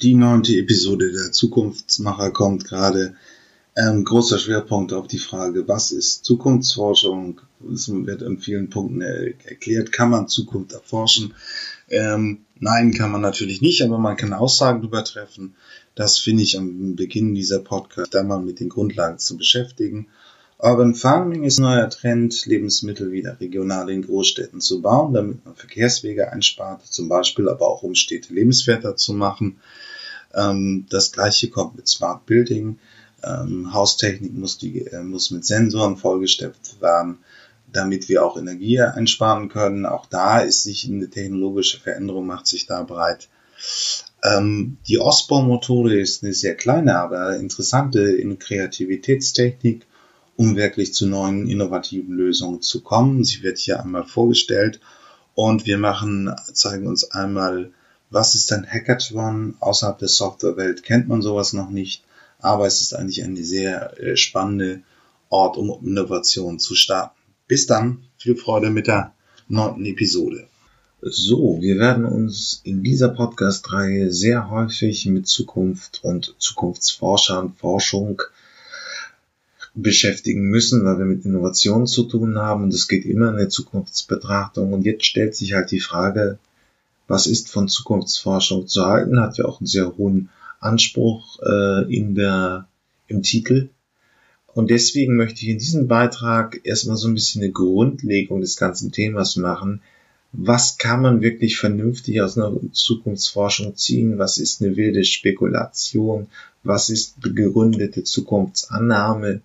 Die neunte Episode der Zukunftsmacher kommt gerade. Ähm, großer Schwerpunkt auf die Frage, was ist Zukunftsforschung? Es wird in vielen Punkten erklärt, kann man Zukunft erforschen? Ähm, nein, kann man natürlich nicht, aber man kann Aussagen darüber treffen. Das finde ich am Beginn dieser Podcast, da mal mit den Grundlagen zu beschäftigen. Urban Farming ist ein neuer Trend, Lebensmittel wieder regional in Großstädten zu bauen, damit man Verkehrswege einspart, zum Beispiel, aber auch um Städte lebenswerter zu machen. Ähm, das gleiche kommt mit Smart Building. Ähm, Haustechnik muss, die, äh, muss mit Sensoren vollgesteppt werden, damit wir auch Energie einsparen können. Auch da ist sich eine technologische Veränderung, macht sich da breit. Ähm, die Osborne-Methode ist eine sehr kleine, aber interessante in Kreativitätstechnik, um wirklich zu neuen innovativen Lösungen zu kommen. Sie wird hier einmal vorgestellt und wir machen, zeigen uns einmal was ist ein Hackathon? Außerhalb der Softwarewelt kennt man sowas noch nicht, aber es ist eigentlich eine sehr äh, spannende Ort, um Innovation zu starten. Bis dann, viel Freude mit der neunten Episode. So, wir werden uns in dieser Podcast-Reihe sehr häufig mit Zukunft und Zukunftsforschern, Forschung beschäftigen müssen, weil wir mit Innovation zu tun haben und es geht immer in der Zukunftsbetrachtung. Und jetzt stellt sich halt die Frage, was ist von Zukunftsforschung zu halten, hat ja auch einen sehr hohen Anspruch äh, in der, im Titel. Und deswegen möchte ich in diesem Beitrag erstmal so ein bisschen eine Grundlegung des ganzen Themas machen. Was kann man wirklich vernünftig aus einer Zukunftsforschung ziehen? Was ist eine wilde Spekulation? Was ist begründete Zukunftsannahme?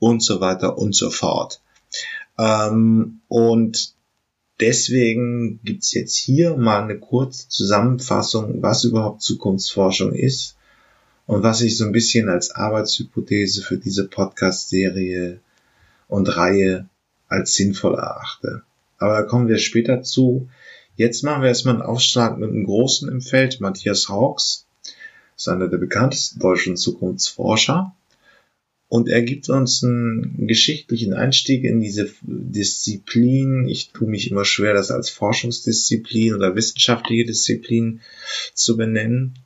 Und so weiter und so fort. Ähm, und Deswegen gibt's jetzt hier mal eine kurze Zusammenfassung, was überhaupt Zukunftsforschung ist und was ich so ein bisschen als Arbeitshypothese für diese Podcast-Serie und Reihe als sinnvoll erachte. Aber da kommen wir später zu. Jetzt machen wir erstmal einen Aufschlag mit einem Großen im Feld, Matthias Hawks, ist einer der bekanntesten deutschen Zukunftsforscher. Und er gibt uns einen geschichtlichen Einstieg in diese Disziplin. Ich tue mich immer schwer, das als Forschungsdisziplin oder wissenschaftliche Disziplin zu benennen.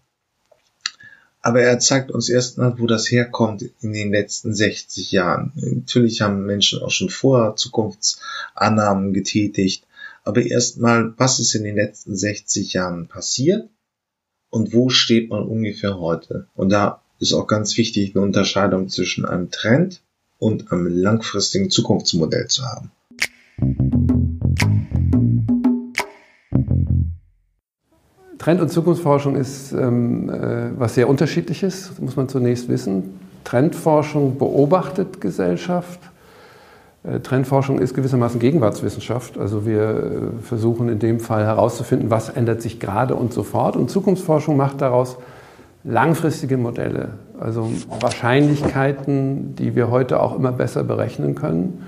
Aber er zeigt uns erstmal, wo das herkommt in den letzten 60 Jahren. Natürlich haben Menschen auch schon vorher Zukunftsannahmen getätigt. Aber erstmal, was ist in den letzten 60 Jahren passiert? Und wo steht man ungefähr heute? Und da ist auch ganz wichtig, eine Unterscheidung zwischen einem Trend und einem langfristigen Zukunftsmodell zu haben. Trend- und Zukunftsforschung ist ähm, äh, was sehr unterschiedliches, muss man zunächst wissen. Trendforschung beobachtet Gesellschaft. Äh, Trendforschung ist gewissermaßen Gegenwartswissenschaft. Also wir äh, versuchen in dem Fall herauszufinden, was ändert sich gerade und sofort. Und Zukunftsforschung macht daraus langfristige Modelle, also Wahrscheinlichkeiten, die wir heute auch immer besser berechnen können,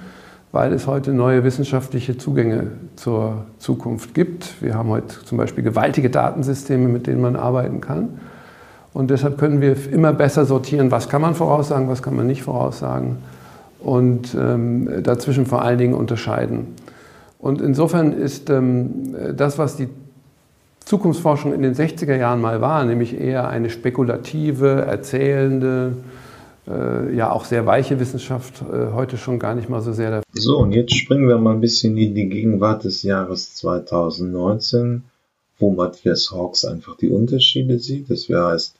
weil es heute neue wissenschaftliche Zugänge zur Zukunft gibt. Wir haben heute zum Beispiel gewaltige Datensysteme, mit denen man arbeiten kann. Und deshalb können wir immer besser sortieren, was kann man voraussagen, was kann man nicht voraussagen und ähm, dazwischen vor allen Dingen unterscheiden. Und insofern ist ähm, das, was die Zukunftsforschung in den 60er Jahren mal war, nämlich eher eine spekulative, erzählende, äh, ja auch sehr weiche Wissenschaft, äh, heute schon gar nicht mal so sehr. So, und jetzt springen wir mal ein bisschen in die Gegenwart des Jahres 2019, wo Matthias Hawks einfach die Unterschiede sieht. Das heißt,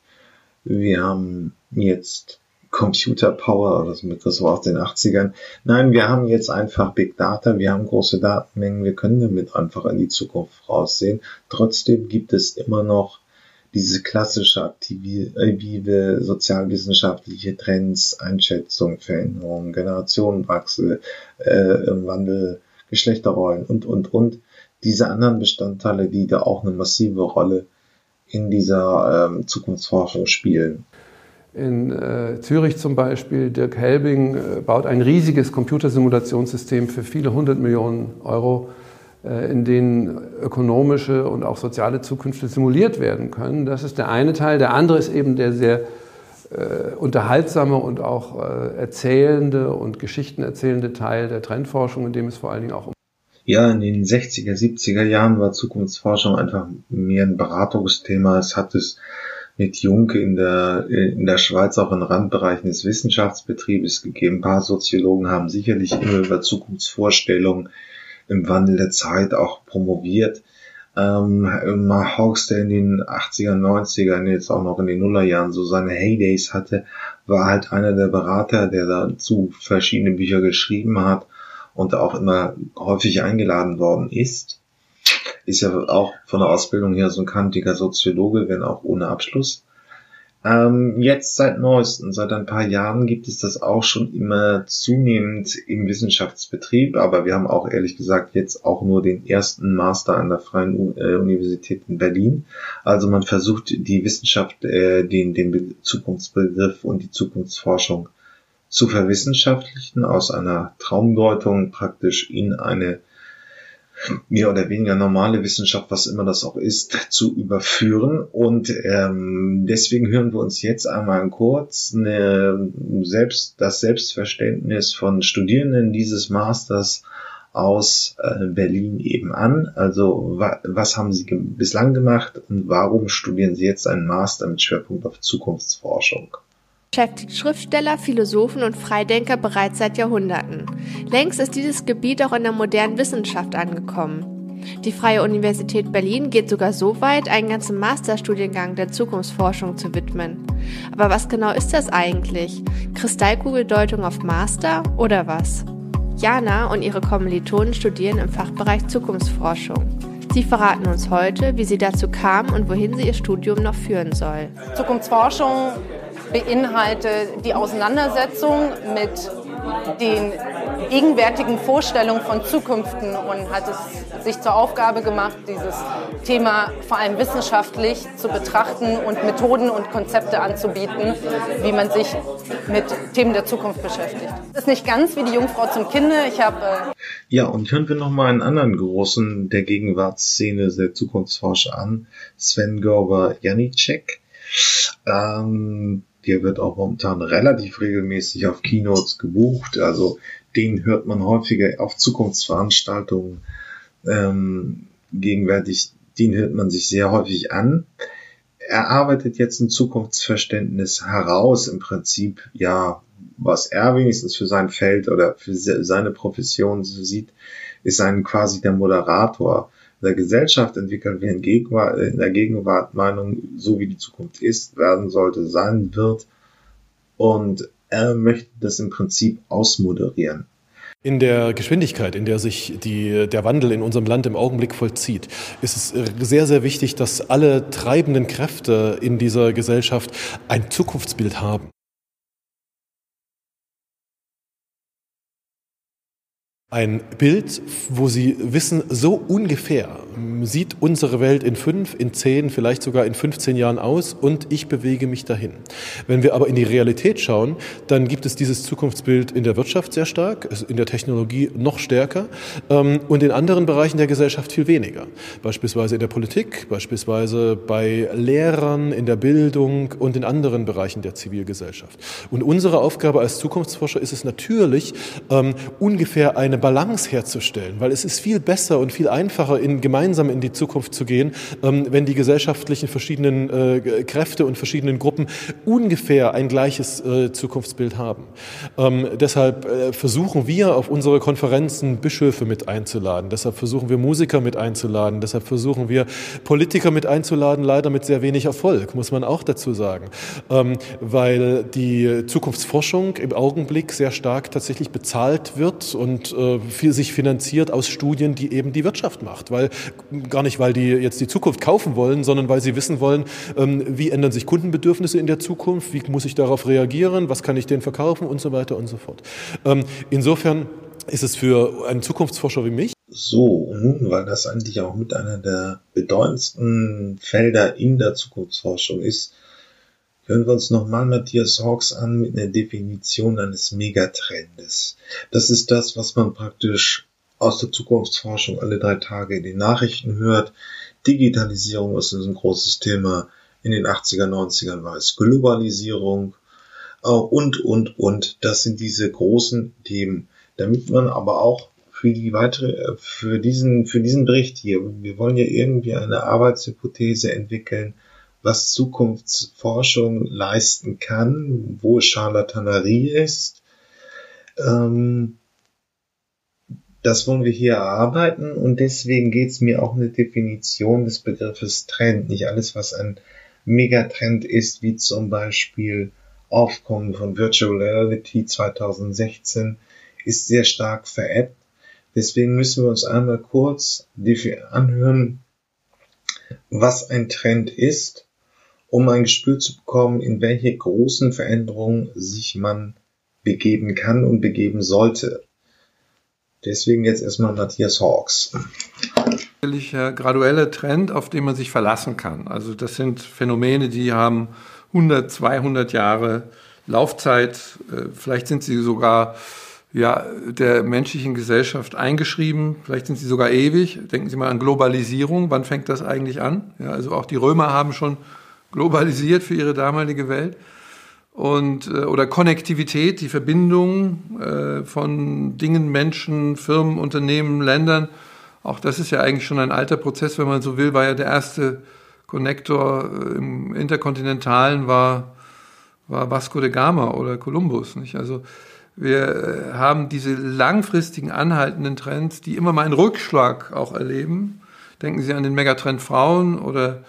wir haben jetzt Computer Power, das das war aus den 80ern. Nein, wir haben jetzt einfach Big Data, wir haben große Datenmengen, wir können damit einfach in die Zukunft voraussehen. Trotzdem gibt es immer noch diese klassische aktive sozialwissenschaftliche Trends, Einschätzung, Veränderungen, Generationenwachsel, äh, Wandel, Geschlechterrollen und, und, und. Diese anderen Bestandteile, die da auch eine massive Rolle in dieser ähm, Zukunftsforschung spielen. In äh, Zürich zum Beispiel, Dirk Helbing äh, baut ein riesiges Computersimulationssystem für viele hundert Millionen Euro, äh, in denen ökonomische und auch soziale Zukünfte simuliert werden können. Das ist der eine Teil. Der andere ist eben der sehr äh, unterhaltsame und auch äh, erzählende und Geschichten erzählende Teil der Trendforschung, in dem es vor allen Dingen auch um ja, in den 60er, 70er Jahren war Zukunftsforschung einfach mehr ein Beratungsthema. Es hat es mit Junke in der, in der Schweiz auch in Randbereichen des Wissenschaftsbetriebes gegeben. Ein paar Soziologen haben sicherlich immer über Zukunftsvorstellungen im Wandel der Zeit auch promoviert. Ähm, Hawks, der in den 80er, 90er, jetzt auch noch in den Nullerjahren so seine Heydays hatte, war halt einer der Berater, der dazu verschiedene Bücher geschrieben hat und auch immer häufig eingeladen worden ist. Ist ja auch von der Ausbildung her so ein kantiger Soziologe, wenn auch ohne Abschluss. Ähm, jetzt seit neuesten, seit ein paar Jahren gibt es das auch schon immer zunehmend im Wissenschaftsbetrieb, aber wir haben auch ehrlich gesagt jetzt auch nur den ersten Master an der Freien äh, Universität in Berlin. Also man versucht die Wissenschaft, äh, den, den Zukunftsbegriff und die Zukunftsforschung zu verwissenschaftlichen, aus einer Traumdeutung praktisch in eine mehr oder weniger normale Wissenschaft, was immer das auch ist, zu überführen. Und ähm, deswegen hören wir uns jetzt einmal kurz eine, selbst, das Selbstverständnis von Studierenden dieses Masters aus äh, Berlin eben an. Also wa was haben sie ge bislang gemacht und warum studieren sie jetzt einen Master mit Schwerpunkt auf Zukunftsforschung? Beschäftigt Schriftsteller, Philosophen und Freidenker bereits seit Jahrhunderten. Längst ist dieses Gebiet auch in der modernen Wissenschaft angekommen. Die Freie Universität Berlin geht sogar so weit, einen ganzen Masterstudiengang der Zukunftsforschung zu widmen. Aber was genau ist das eigentlich? Kristallkugeldeutung auf Master oder was? Jana und ihre Kommilitonen studieren im Fachbereich Zukunftsforschung. Sie verraten uns heute, wie sie dazu kam und wohin sie ihr Studium noch führen soll. Zukunftsforschung beinhaltet die Auseinandersetzung mit den gegenwärtigen Vorstellungen von Zukünften und hat es sich zur Aufgabe gemacht, dieses Thema vor allem wissenschaftlich zu betrachten und Methoden und Konzepte anzubieten, wie man sich mit Themen der Zukunft beschäftigt. Das ist nicht ganz wie die Jungfrau zum Kinde. Ich habe äh ja und hören wir noch mal einen anderen großen der Gegenwartsszene der Zukunftsforscher an, Sven Görber Janicek. Ähm, der wird auch momentan relativ regelmäßig auf Keynotes gebucht. Also den hört man häufiger auf Zukunftsveranstaltungen ähm, gegenwärtig. Den hört man sich sehr häufig an. Er arbeitet jetzt ein Zukunftsverständnis heraus, im Prinzip, ja, was er wenigstens für sein Feld oder für seine Profession sieht, ist ein quasi der Moderator der Gesellschaft entwickeln wir in, Gegenwart, in der Gegenwart Meinung, so wie die Zukunft ist, werden sollte, sein wird. Und er möchte das im Prinzip ausmoderieren. In der Geschwindigkeit, in der sich die, der Wandel in unserem Land im Augenblick vollzieht, ist es sehr, sehr wichtig, dass alle treibenden Kräfte in dieser Gesellschaft ein Zukunftsbild haben. Ein Bild, wo Sie wissen, so ungefähr sieht unsere Welt in fünf, in zehn, vielleicht sogar in 15 Jahren aus und ich bewege mich dahin. Wenn wir aber in die Realität schauen, dann gibt es dieses Zukunftsbild in der Wirtschaft sehr stark, in der Technologie noch stärker ähm, und in anderen Bereichen der Gesellschaft viel weniger. Beispielsweise in der Politik, beispielsweise bei Lehrern, in der Bildung und in anderen Bereichen der Zivilgesellschaft. Und unsere Aufgabe als Zukunftsforscher ist es natürlich, ähm, ungefähr eine Balance herzustellen, weil es ist viel besser und viel einfacher, in gemeinsam in die Zukunft zu gehen, ähm, wenn die gesellschaftlichen verschiedenen äh, Kräfte und verschiedenen Gruppen ungefähr ein gleiches äh, Zukunftsbild haben. Ähm, deshalb äh, versuchen wir auf unsere Konferenzen Bischöfe mit einzuladen. Deshalb versuchen wir Musiker mit einzuladen. Deshalb versuchen wir Politiker mit einzuladen, leider mit sehr wenig Erfolg, muss man auch dazu sagen. Ähm, weil die Zukunftsforschung im Augenblick sehr stark tatsächlich bezahlt wird und äh, sich finanziert aus Studien, die eben die Wirtschaft macht. Weil, gar nicht, weil die jetzt die Zukunft kaufen wollen, sondern weil sie wissen wollen, ähm, wie ändern sich Kundenbedürfnisse in der Zukunft, wie muss ich darauf reagieren, was kann ich denen verkaufen und so weiter und so fort. Ähm, insofern ist es für einen Zukunftsforscher wie mich so, nun, weil das eigentlich auch mit einer der bedeutendsten Felder in der Zukunftsforschung ist, Hören wir uns nochmal Matthias Hawks an mit einer Definition eines Megatrendes. Das ist das, was man praktisch aus der Zukunftsforschung alle drei Tage in den Nachrichten hört. Digitalisierung ist ein großes Thema. In den 80er, 90ern war es Globalisierung und, und, und. Das sind diese großen Themen. Damit man aber auch für die weitere, für diesen, für diesen Bericht hier, wir wollen ja irgendwie eine Arbeitshypothese entwickeln, was Zukunftsforschung leisten kann, wo Charlatanerie ist. Ähm, das wollen wir hier erarbeiten und deswegen geht es mir auch eine Definition des Begriffes Trend. Nicht alles, was ein Megatrend ist, wie zum Beispiel Aufkommen von Virtual Reality 2016, ist sehr stark veräppt. Deswegen müssen wir uns einmal kurz anhören, was ein Trend ist, um ein Gespür zu bekommen, in welche großen Veränderungen sich man begeben kann und begeben sollte. Deswegen jetzt erstmal Matthias Hawks. Natürlich graduelle Trend, auf den man sich verlassen kann. Also das sind Phänomene, die haben 100, 200 Jahre Laufzeit. Äh, vielleicht sind sie sogar ja, der menschlichen Gesellschaft eingeschrieben. Vielleicht sind sie sogar ewig. Denken Sie mal an Globalisierung. Wann fängt das eigentlich an? Ja, also auch die Römer haben schon globalisiert für ihre damalige Welt und äh, oder Konnektivität, die Verbindung äh, von Dingen, Menschen, Firmen, Unternehmen, Ländern. Auch das ist ja eigentlich schon ein alter Prozess, wenn man so will, war ja der erste Konnektor äh, im Interkontinentalen war, war Vasco de Gama oder Columbus. Nicht? Also wir äh, haben diese langfristigen anhaltenden Trends, die immer mal einen Rückschlag auch erleben. Denken Sie an den Megatrend Frauen oder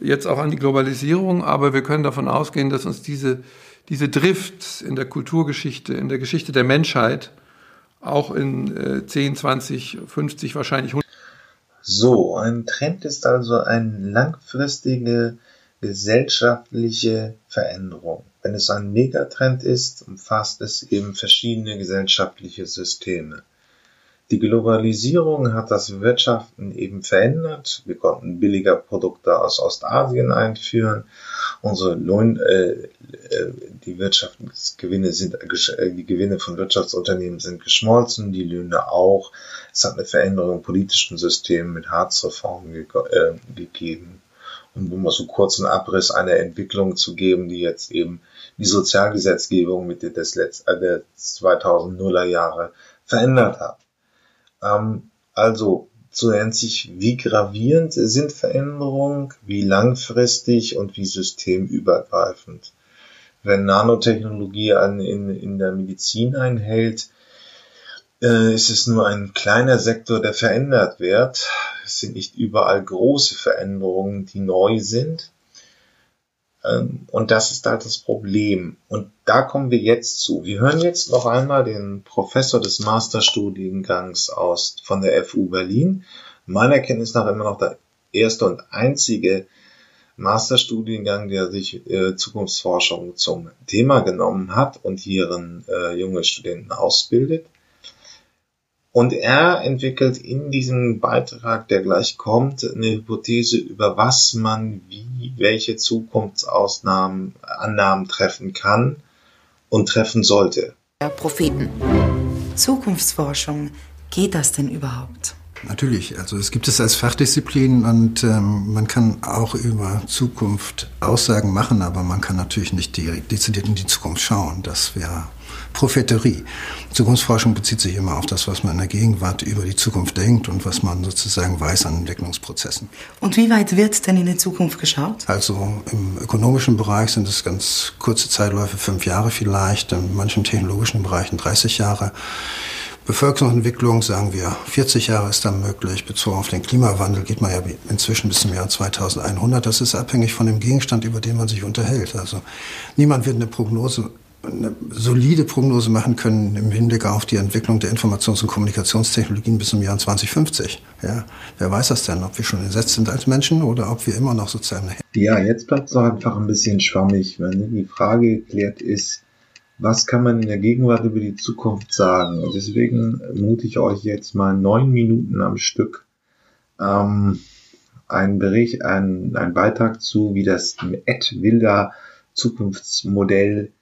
jetzt auch an die Globalisierung, aber wir können davon ausgehen, dass uns diese, diese Drift in der Kulturgeschichte, in der Geschichte der Menschheit auch in äh, 10, 20, 50, wahrscheinlich 100. So, ein Trend ist also eine langfristige gesellschaftliche Veränderung. Wenn es ein Megatrend ist, umfasst es eben verschiedene gesellschaftliche Systeme. Die Globalisierung hat das Wirtschaften eben verändert. Wir konnten billiger Produkte aus Ostasien einführen. Unsere Lohn, äh, äh die Wirtschaftsgewinne sind, äh, die Gewinne von Wirtschaftsunternehmen sind geschmolzen, die Löhne auch. Es hat eine Veränderung im politischen System mit Harzreformen ge äh, gegeben. Um nur so kurz einen Abriss einer Entwicklung zu geben, die jetzt eben die Sozialgesetzgebung Mitte des Letz äh, der 2000er Jahre verändert hat. Ähm, also so nennt sich, wie gravierend sind Veränderungen, wie langfristig und wie systemübergreifend. Wenn Nanotechnologie an, in, in der Medizin einhält, äh, ist es nur ein kleiner Sektor, der verändert wird. Es sind nicht überall große Veränderungen, die neu sind. Ähm, und das ist halt das Problem. Und da kommen wir jetzt zu. Wir hören jetzt noch einmal den Professor des Masterstudiengangs aus von der FU Berlin. Meiner Kenntnis nach immer noch der erste und einzige Masterstudiengang, der sich äh, Zukunftsforschung zum Thema genommen hat und ihren äh, junge Studenten ausbildet. Und er entwickelt in diesem Beitrag, der gleich kommt, eine Hypothese über was man wie welche Zukunftsausnahmen, Annahmen treffen kann und treffen sollte. Ja, Propheten. Zukunftsforschung, geht das denn überhaupt? Natürlich, also es gibt es als Fachdisziplin und ähm, man kann auch über Zukunft Aussagen machen, aber man kann natürlich nicht direkt dezidiert in die Zukunft schauen. Das wäre Propheterie. Zukunftsforschung bezieht sich immer auf das, was man in der Gegenwart über die Zukunft denkt und was man sozusagen weiß an Entwicklungsprozessen. Und wie weit wird denn in die Zukunft geschaut? Also im ökonomischen Bereich sind es ganz kurze Zeitläufe, fünf Jahre vielleicht, in manchen technologischen Bereichen 30 Jahre. Bevölkerungsentwicklung, sagen wir, 40 Jahre ist dann möglich. Bezogen auf den Klimawandel geht man ja inzwischen bis zum Jahr 2100. Das ist abhängig von dem Gegenstand, über den man sich unterhält. Also niemand wird eine Prognose eine solide Prognose machen können im Hinblick auf die Entwicklung der Informations- und Kommunikationstechnologien bis zum Jahr 2050. Ja, wer weiß das denn, ob wir schon entsetzt sind als Menschen oder ob wir immer noch sozusagen... Ja, jetzt bleibt es doch einfach ein bisschen schwammig, wenn die Frage geklärt ist, was kann man in der Gegenwart über die Zukunft sagen? Und deswegen mute ich euch jetzt mal neun Minuten am Stück ähm, einen Bericht, einen, einen Beitrag zu, wie das Ed Wilder Zukunftsmodell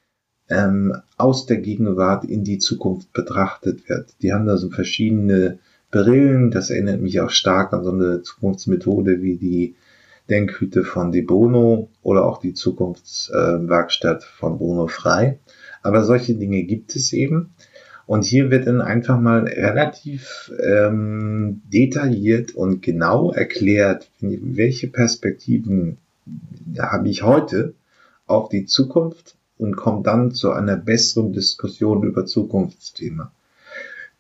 ähm, aus der Gegenwart in die Zukunft betrachtet wird. Die haben da so verschiedene Brillen. Das erinnert mich auch stark an so eine Zukunftsmethode wie die Denkhüte von De Bono oder auch die Zukunftswerkstatt äh, von Bruno Frei. Aber solche Dinge gibt es eben. Und hier wird dann einfach mal relativ ähm, detailliert und genau erklärt, welche Perspektiven habe ich heute auf die Zukunft und komme dann zu einer besseren Diskussion über Zukunftsthema.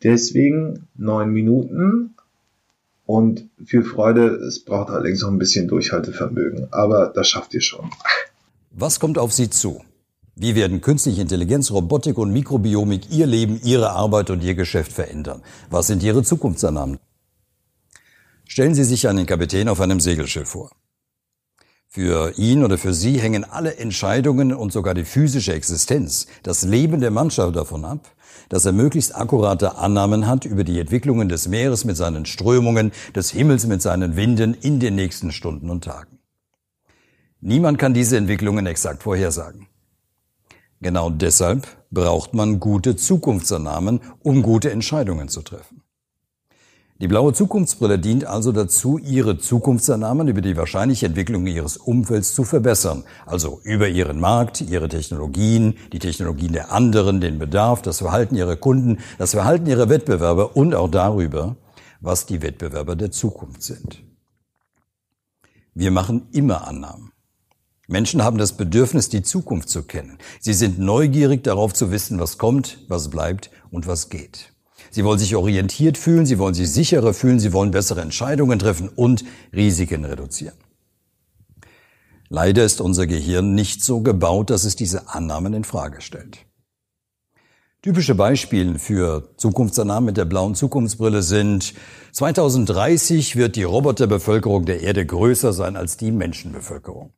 Deswegen neun Minuten und viel Freude. Es braucht allerdings auch ein bisschen Durchhaltevermögen, aber das schafft ihr schon. Was kommt auf Sie zu? Wie werden künstliche Intelligenz, Robotik und Mikrobiomik Ihr Leben, Ihre Arbeit und Ihr Geschäft verändern? Was sind Ihre Zukunftsannahmen? Stellen Sie sich einen Kapitän auf einem Segelschiff vor. Für ihn oder für sie hängen alle Entscheidungen und sogar die physische Existenz, das Leben der Mannschaft davon ab, dass er möglichst akkurate Annahmen hat über die Entwicklungen des Meeres mit seinen Strömungen, des Himmels mit seinen Winden in den nächsten Stunden und Tagen. Niemand kann diese Entwicklungen exakt vorhersagen. Genau deshalb braucht man gute Zukunftsannahmen, um gute Entscheidungen zu treffen. Die blaue Zukunftsbrille dient also dazu, Ihre Zukunftsannahmen über die wahrscheinliche Entwicklung Ihres Umfelds zu verbessern. Also über Ihren Markt, Ihre Technologien, die Technologien der anderen, den Bedarf, das Verhalten Ihrer Kunden, das Verhalten Ihrer Wettbewerber und auch darüber, was die Wettbewerber der Zukunft sind. Wir machen immer Annahmen. Menschen haben das Bedürfnis, die Zukunft zu kennen. Sie sind neugierig darauf zu wissen, was kommt, was bleibt und was geht. Sie wollen sich orientiert fühlen, sie wollen sich sicherer fühlen, sie wollen bessere Entscheidungen treffen und Risiken reduzieren. Leider ist unser Gehirn nicht so gebaut, dass es diese Annahmen in Frage stellt. Typische Beispiele für Zukunftsannahmen mit der blauen Zukunftsbrille sind 2030 wird die Roboterbevölkerung der Erde größer sein als die Menschenbevölkerung.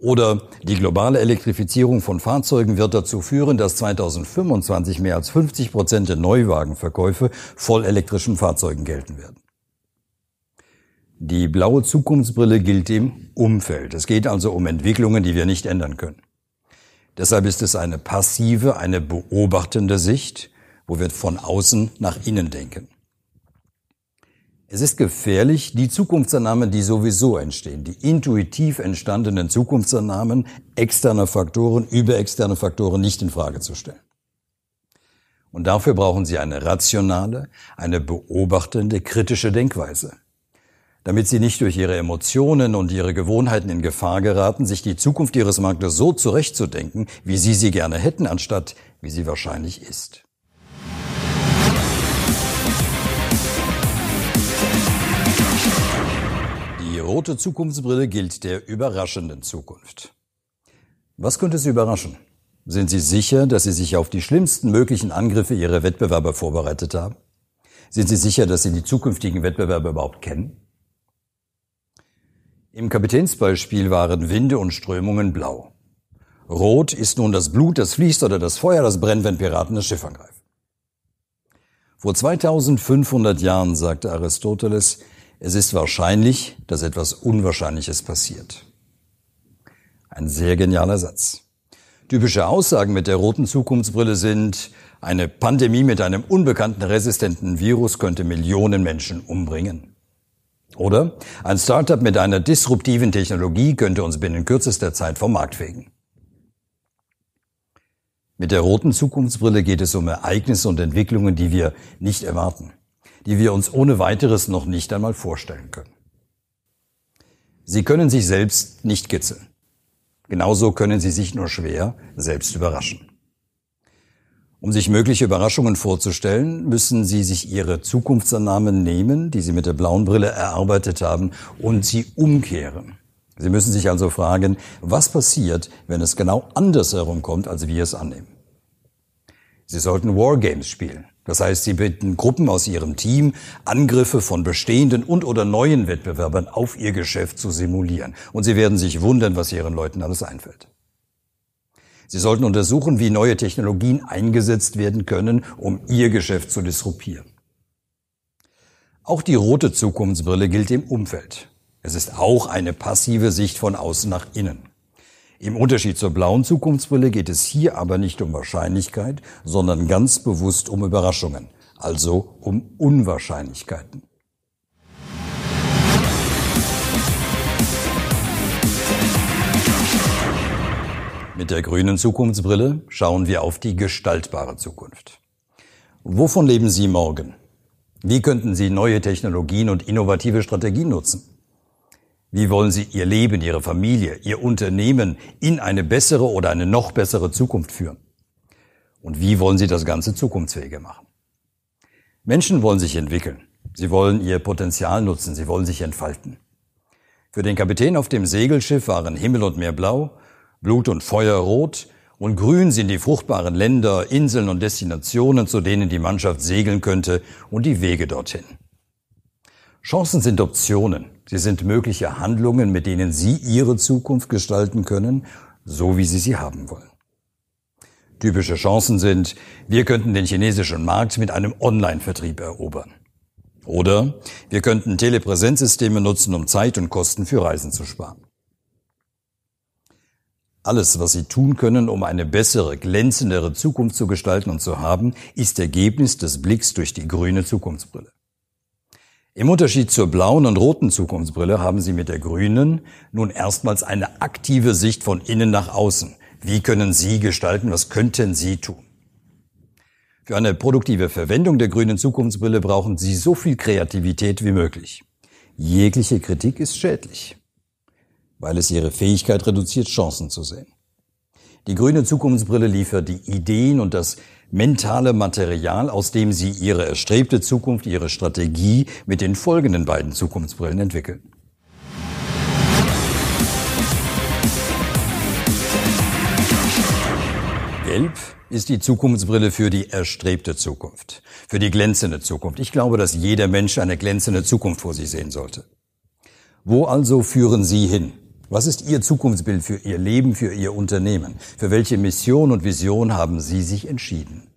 Oder die globale Elektrifizierung von Fahrzeugen wird dazu führen, dass 2025 mehr als 50 Prozent der Neuwagenverkäufe voll elektrischen Fahrzeugen gelten werden. Die blaue Zukunftsbrille gilt dem Umfeld. Es geht also um Entwicklungen, die wir nicht ändern können. Deshalb ist es eine passive, eine beobachtende Sicht, wo wir von außen nach innen denken. Es ist gefährlich, die Zukunftsannahmen, die sowieso entstehen, die intuitiv entstandenen Zukunftsannahmen externer Faktoren über externe Faktoren nicht in Frage zu stellen. Und dafür brauchen Sie eine rationale, eine beobachtende, kritische Denkweise. Damit Sie nicht durch Ihre Emotionen und Ihre Gewohnheiten in Gefahr geraten, sich die Zukunft Ihres Marktes so zurechtzudenken, wie Sie sie gerne hätten, anstatt wie sie wahrscheinlich ist. Rote Zukunftsbrille gilt der überraschenden Zukunft. Was könnte Sie überraschen? Sind Sie sicher, dass Sie sich auf die schlimmsten möglichen Angriffe Ihrer Wettbewerber vorbereitet haben? Sind Sie sicher, dass Sie die zukünftigen Wettbewerber überhaupt kennen? Im Kapitänsbeispiel waren Winde und Strömungen blau. Rot ist nun das Blut, das fließt oder das Feuer, das brennt, wenn Piraten das Schiff angreifen. Vor 2500 Jahren sagte Aristoteles, es ist wahrscheinlich, dass etwas Unwahrscheinliches passiert. Ein sehr genialer Satz. Typische Aussagen mit der roten Zukunftsbrille sind, eine Pandemie mit einem unbekannten resistenten Virus könnte Millionen Menschen umbringen. Oder ein Startup mit einer disruptiven Technologie könnte uns binnen kürzester Zeit vom Markt fegen. Mit der roten Zukunftsbrille geht es um Ereignisse und Entwicklungen, die wir nicht erwarten die wir uns ohne weiteres noch nicht einmal vorstellen können. Sie können sich selbst nicht kitzeln. Genauso können Sie sich nur schwer selbst überraschen. Um sich mögliche Überraschungen vorzustellen, müssen Sie sich Ihre Zukunftsannahmen nehmen, die Sie mit der blauen Brille erarbeitet haben, und sie umkehren. Sie müssen sich also fragen, was passiert, wenn es genau andersherum kommt, als wir es annehmen. Sie sollten Wargames spielen. Das heißt, sie bitten Gruppen aus ihrem Team, Angriffe von bestehenden und oder neuen Wettbewerbern auf ihr Geschäft zu simulieren. Und sie werden sich wundern, was ihren Leuten alles einfällt. Sie sollten untersuchen, wie neue Technologien eingesetzt werden können, um ihr Geschäft zu disruptieren. Auch die rote Zukunftsbrille gilt im Umfeld. Es ist auch eine passive Sicht von außen nach innen. Im Unterschied zur blauen Zukunftsbrille geht es hier aber nicht um Wahrscheinlichkeit, sondern ganz bewusst um Überraschungen, also um Unwahrscheinlichkeiten. Mit der grünen Zukunftsbrille schauen wir auf die gestaltbare Zukunft. Wovon leben Sie morgen? Wie könnten Sie neue Technologien und innovative Strategien nutzen? Wie wollen Sie Ihr Leben, Ihre Familie, Ihr Unternehmen in eine bessere oder eine noch bessere Zukunft führen? Und wie wollen Sie das Ganze zukunftsfähiger machen? Menschen wollen sich entwickeln. Sie wollen ihr Potenzial nutzen. Sie wollen sich entfalten. Für den Kapitän auf dem Segelschiff waren Himmel und Meer blau, Blut und Feuer rot und grün sind die fruchtbaren Länder, Inseln und Destinationen, zu denen die Mannschaft segeln könnte und die Wege dorthin. Chancen sind Optionen. Sie sind mögliche Handlungen, mit denen Sie Ihre Zukunft gestalten können, so wie Sie sie haben wollen. Typische Chancen sind, wir könnten den chinesischen Markt mit einem Online-Vertrieb erobern. Oder wir könnten Telepräsenzsysteme nutzen, um Zeit und Kosten für Reisen zu sparen. Alles, was Sie tun können, um eine bessere, glänzendere Zukunft zu gestalten und zu haben, ist Ergebnis des Blicks durch die grüne Zukunftsbrille. Im Unterschied zur blauen und roten Zukunftsbrille haben Sie mit der grünen nun erstmals eine aktive Sicht von innen nach außen. Wie können Sie gestalten? Was könnten Sie tun? Für eine produktive Verwendung der grünen Zukunftsbrille brauchen Sie so viel Kreativität wie möglich. Jegliche Kritik ist schädlich, weil es Ihre Fähigkeit reduziert, Chancen zu sehen. Die grüne Zukunftsbrille liefert die Ideen und das mentale Material, aus dem Sie Ihre erstrebte Zukunft, Ihre Strategie mit den folgenden beiden Zukunftsbrillen entwickeln. Gelb ist die Zukunftsbrille für die erstrebte Zukunft, für die glänzende Zukunft. Ich glaube, dass jeder Mensch eine glänzende Zukunft vor sich sehen sollte. Wo also führen Sie hin? Was ist Ihr Zukunftsbild für Ihr Leben, für Ihr Unternehmen? Für welche Mission und Vision haben Sie sich entschieden?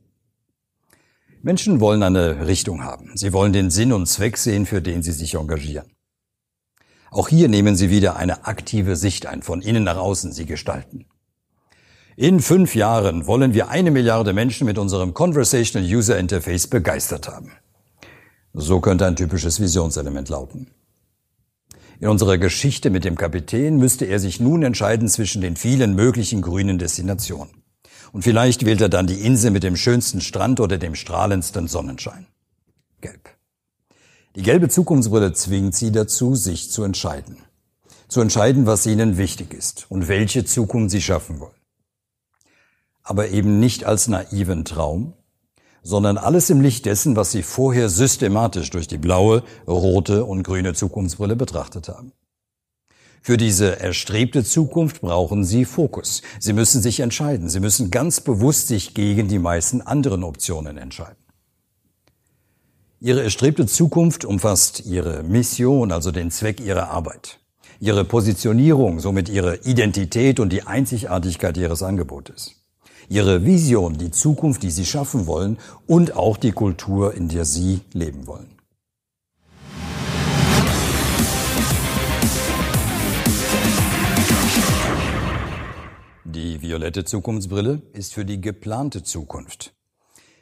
Menschen wollen eine Richtung haben. Sie wollen den Sinn und Zweck sehen, für den sie sich engagieren. Auch hier nehmen Sie wieder eine aktive Sicht ein, von innen nach außen Sie gestalten. In fünf Jahren wollen wir eine Milliarde Menschen mit unserem Conversational User Interface begeistert haben. So könnte ein typisches Visionselement lauten. In unserer Geschichte mit dem Kapitän müsste er sich nun entscheiden zwischen den vielen möglichen grünen Destinationen. Und vielleicht wählt er dann die Insel mit dem schönsten Strand oder dem strahlendsten Sonnenschein. Gelb. Die gelbe Zukunftsbrille zwingt sie dazu, sich zu entscheiden. Zu entscheiden, was ihnen wichtig ist und welche Zukunft sie schaffen wollen aber eben nicht als naiven Traum, sondern alles im Licht dessen, was sie vorher systematisch durch die blaue, rote und grüne Zukunftsbrille betrachtet haben. Für diese erstrebte Zukunft brauchen Sie Fokus. Sie müssen sich entscheiden. Sie müssen ganz bewusst sich gegen die meisten anderen Optionen entscheiden. Ihre erstrebte Zukunft umfasst Ihre Mission, also den Zweck Ihrer Arbeit, Ihre Positionierung, somit Ihre Identität und die Einzigartigkeit Ihres Angebotes ihre Vision, die Zukunft, die sie schaffen wollen und auch die Kultur, in der sie leben wollen. Die violette Zukunftsbrille ist für die geplante Zukunft.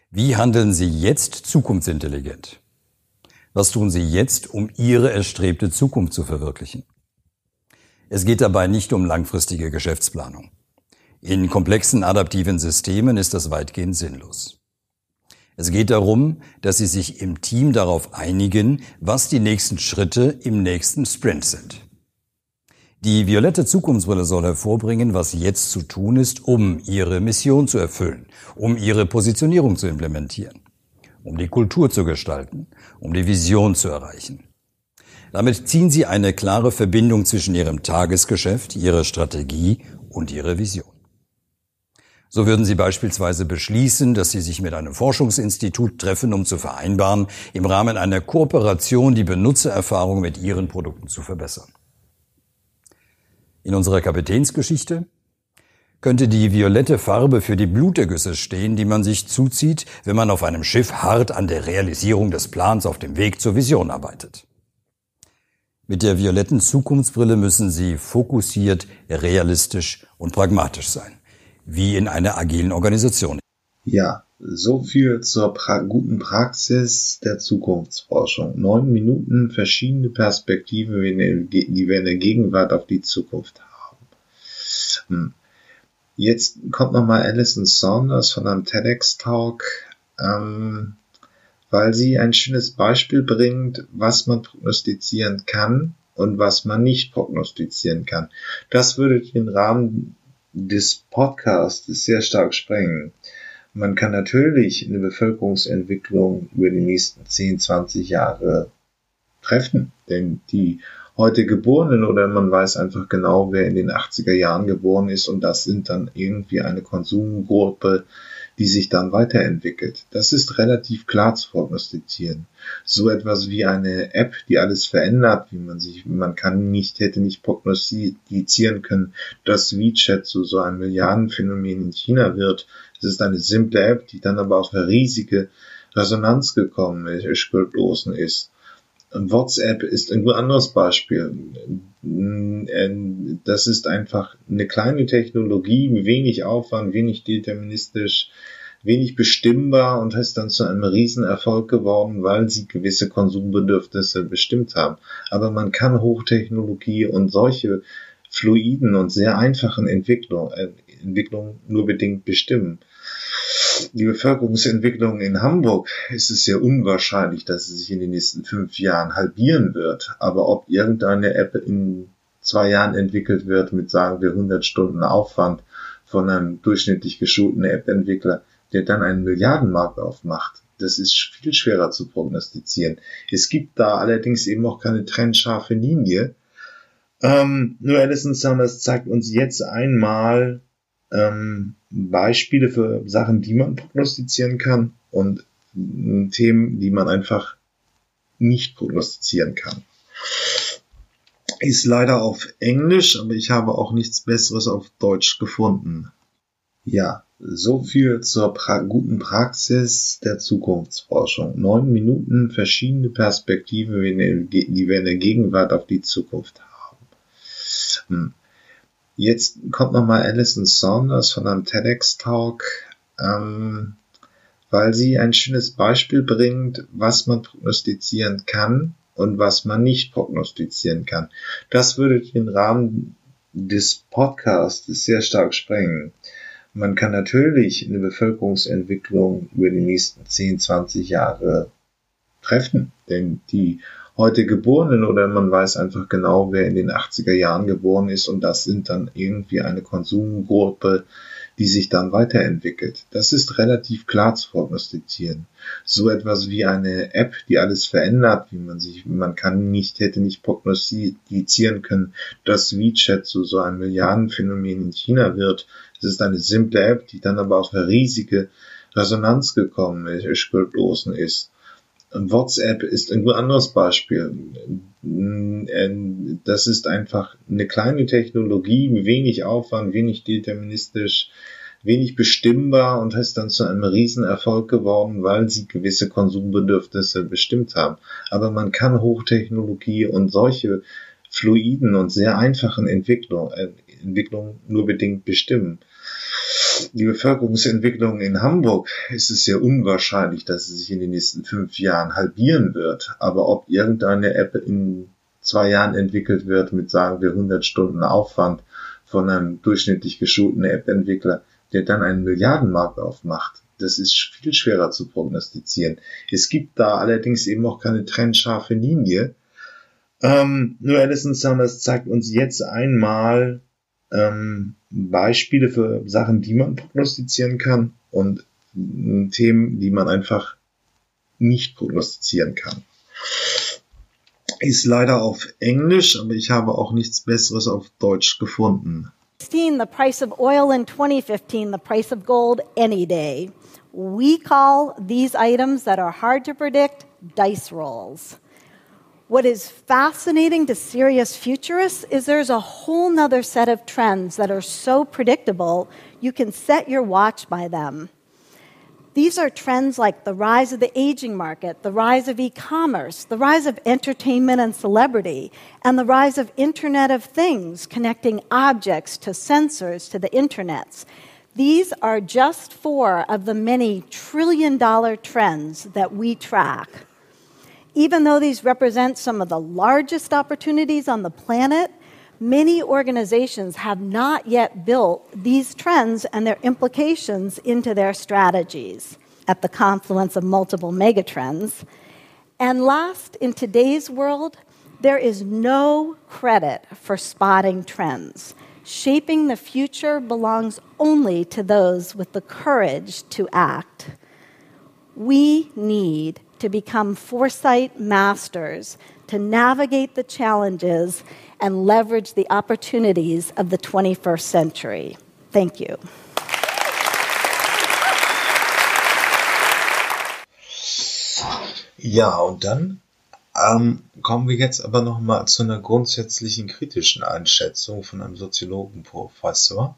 Wie handeln Sie jetzt zukunftsintelligent? Was tun Sie jetzt, um Ihre erstrebte Zukunft zu verwirklichen? Es geht dabei nicht um langfristige Geschäftsplanung. In komplexen adaptiven Systemen ist das weitgehend sinnlos. Es geht darum, dass Sie sich im Team darauf einigen, was die nächsten Schritte im nächsten Sprint sind. Die violette Zukunftsbrille soll hervorbringen, was jetzt zu tun ist, um Ihre Mission zu erfüllen, um Ihre Positionierung zu implementieren, um die Kultur zu gestalten, um die Vision zu erreichen. Damit ziehen Sie eine klare Verbindung zwischen Ihrem Tagesgeschäft, Ihrer Strategie und Ihrer Vision. So würden Sie beispielsweise beschließen, dass Sie sich mit einem Forschungsinstitut treffen, um zu vereinbaren, im Rahmen einer Kooperation die Benutzererfahrung mit Ihren Produkten zu verbessern. In unserer Kapitänsgeschichte könnte die violette Farbe für die Blutergüsse stehen, die man sich zuzieht, wenn man auf einem Schiff hart an der Realisierung des Plans auf dem Weg zur Vision arbeitet. Mit der violetten Zukunftsbrille müssen Sie fokussiert, realistisch und pragmatisch sein wie in einer agilen Organisation. Ja, so viel zur pra guten Praxis der Zukunftsforschung. Neun Minuten verschiedene Perspektiven, die wir in der Gegenwart auf die Zukunft haben. Hm. Jetzt kommt nochmal Alison Saunders von einem TEDx-Talk, ähm, weil sie ein schönes Beispiel bringt, was man prognostizieren kann, und was man nicht prognostizieren kann. Das würde den Rahmen des Podcasts sehr stark sprengen. Man kann natürlich eine Bevölkerungsentwicklung über die nächsten 10, 20 Jahre treffen, denn die heute Geborenen oder man weiß einfach genau, wer in den 80er Jahren geboren ist und das sind dann irgendwie eine Konsumgruppe, die sich dann weiterentwickelt. Das ist relativ klar zu prognostizieren. So etwas wie eine App, die alles verändert, wie man sich, man kann nicht, hätte nicht prognostizieren können, dass WeChat zu so einem Milliardenphänomen in China wird. Es ist eine simple App, die dann aber auf eine riesige Resonanz gekommen ist, gestoßen ist. WhatsApp ist ein anderes Beispiel. Das ist einfach eine kleine Technologie, wenig Aufwand, wenig deterministisch, wenig bestimmbar und ist dann zu einem Riesenerfolg geworden, weil sie gewisse Konsumbedürfnisse bestimmt haben. Aber man kann Hochtechnologie und solche fluiden und sehr einfachen Entwicklungen äh, Entwicklung nur bedingt bestimmen die Bevölkerungsentwicklung in Hamburg ist es sehr unwahrscheinlich, dass sie sich in den nächsten fünf Jahren halbieren wird. Aber ob irgendeine App in zwei Jahren entwickelt wird mit, sagen wir, 100 Stunden Aufwand von einem durchschnittlich geschulten App-Entwickler, der dann einen Milliardenmarkt aufmacht, das ist viel schwerer zu prognostizieren. Es gibt da allerdings eben auch keine trennscharfe Linie. Ähm, nur Alison Sanders zeigt uns jetzt einmal, ähm, Beispiele für Sachen, die man prognostizieren kann und Themen, die man einfach nicht prognostizieren kann. Ist leider auf Englisch, aber ich habe auch nichts Besseres auf Deutsch gefunden. Ja, so viel zur pra guten Praxis der Zukunftsforschung. Neun Minuten verschiedene Perspektiven, die wir in der Gegenwart auf die Zukunft haben. Jetzt kommt nochmal Alison Saunders von einem TEDx-Talk, ähm, weil sie ein schönes Beispiel bringt, was man prognostizieren kann und was man nicht prognostizieren kann. Das würde den Rahmen des Podcasts sehr stark sprengen. Man kann natürlich eine Bevölkerungsentwicklung über die nächsten 10, 20 Jahre treffen, denn die heute Geborenen oder man weiß einfach genau, wer in den 80er Jahren geboren ist und das sind dann irgendwie eine Konsumgruppe, die sich dann weiterentwickelt. Das ist relativ klar zu prognostizieren. So etwas wie eine App, die alles verändert, wie man sich, man kann nicht, hätte nicht prognostizieren können, dass WeChat zu so einem Milliardenphänomen in China wird. Es ist eine simple App, die dann aber auf eine riesige Resonanz gekommen ist, gestoßen ist. WhatsApp ist ein anderes Beispiel. Das ist einfach eine kleine Technologie, wenig Aufwand, wenig deterministisch, wenig bestimmbar und ist dann zu einem Riesenerfolg geworden, weil sie gewisse Konsumbedürfnisse bestimmt haben. Aber man kann Hochtechnologie und solche fluiden und sehr einfachen Entwicklungen äh, Entwicklung nur bedingt bestimmen die Bevölkerungsentwicklung in Hamburg ist es sehr unwahrscheinlich, dass sie sich in den nächsten fünf Jahren halbieren wird. Aber ob irgendeine App in zwei Jahren entwickelt wird mit, sagen wir, 100 Stunden Aufwand von einem durchschnittlich geschulten App-Entwickler, der dann einen Milliardenmarkt aufmacht, das ist viel schwerer zu prognostizieren. Es gibt da allerdings eben auch keine trennscharfe Linie. Ähm, nur Alison Sanders zeigt uns jetzt einmal, ähm, Beispiele für Sachen, die man prognostizieren kann und äh, Themen, die man einfach nicht prognostizieren kann. Ist leider auf Englisch, aber ich habe auch nichts Besseres auf Deutsch gefunden. The price of oil in 2015, the price of gold any day. We call these items that are hard to predict dice rolls. What is fascinating to serious futurists is there's a whole nother set of trends that are so predictable you can set your watch by them. These are trends like the rise of the aging market, the rise of e commerce, the rise of entertainment and celebrity, and the rise of Internet of Things, connecting objects to sensors to the internets. These are just four of the many trillion dollar trends that we track. Even though these represent some of the largest opportunities on the planet, many organizations have not yet built these trends and their implications into their strategies at the confluence of multiple megatrends. And last, in today's world, There is no credit for spotting trends. Shaping the future belongs only to those with the courage to act. We need to become foresight masters to navigate the challenges and leverage the opportunities of the 21st century. Thank you. Ja, und dann ähm, kommen wir jetzt aber nochmal zu einer grundsätzlichen kritischen Einschätzung von einem Soziologenprofessor.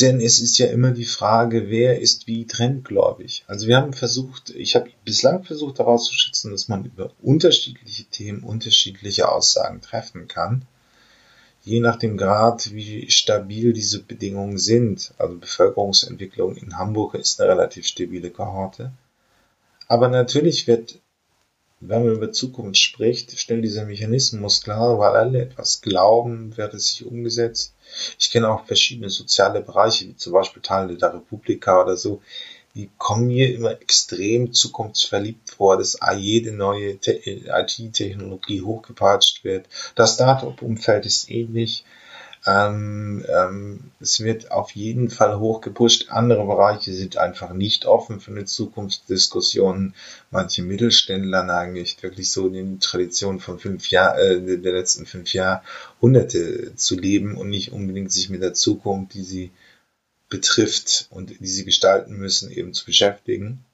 Denn es ist ja immer die Frage, wer ist wie trendgläubig. Also wir haben versucht, ich habe bislang versucht herauszuschätzen, dass man über unterschiedliche Themen unterschiedliche Aussagen treffen kann. Je nach dem Grad, wie stabil diese Bedingungen sind. Also Bevölkerungsentwicklung in Hamburg ist eine relativ stabile Kohorte. Aber natürlich wird, wenn man über Zukunft spricht, schnell dieser Mechanismus klar, weil alle etwas glauben, wird es sich umgesetzt. Ich kenne auch verschiedene soziale Bereiche, wie zum Beispiel Teile der Republika oder so, die kommen mir immer extrem zukunftsverliebt vor, dass jede neue IT-Technologie hochgepatscht wird. Das Startup-Umfeld ist ähnlich. Ähm, ähm, es wird auf jeden Fall hochgepusht. Andere Bereiche sind einfach nicht offen für eine Zukunftsdiskussion. Manche Mittelständler neigen nicht wirklich so in die Tradition von fünf Jahr, äh, der letzten fünf Jahrhunderte zu leben und nicht unbedingt sich mit der Zukunft, die sie betrifft und die sie gestalten müssen, eben zu beschäftigen.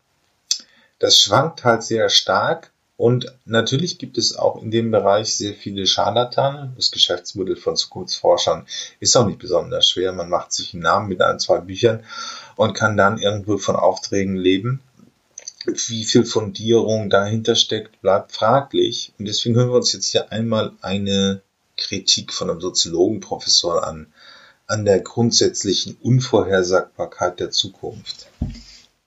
Das schwankt halt sehr stark und natürlich gibt es auch in dem Bereich sehr viele Scharlatane. Das Geschäftsmodell von Zukunftsforschern ist auch nicht besonders schwer. Man macht sich einen Namen mit ein, zwei Büchern und kann dann irgendwo von Aufträgen leben. Wie viel Fundierung dahinter steckt, bleibt fraglich. Und deswegen hören wir uns jetzt hier einmal eine Kritik von einem Soziologenprofessor an, an der grundsätzlichen Unvorhersagbarkeit der Zukunft.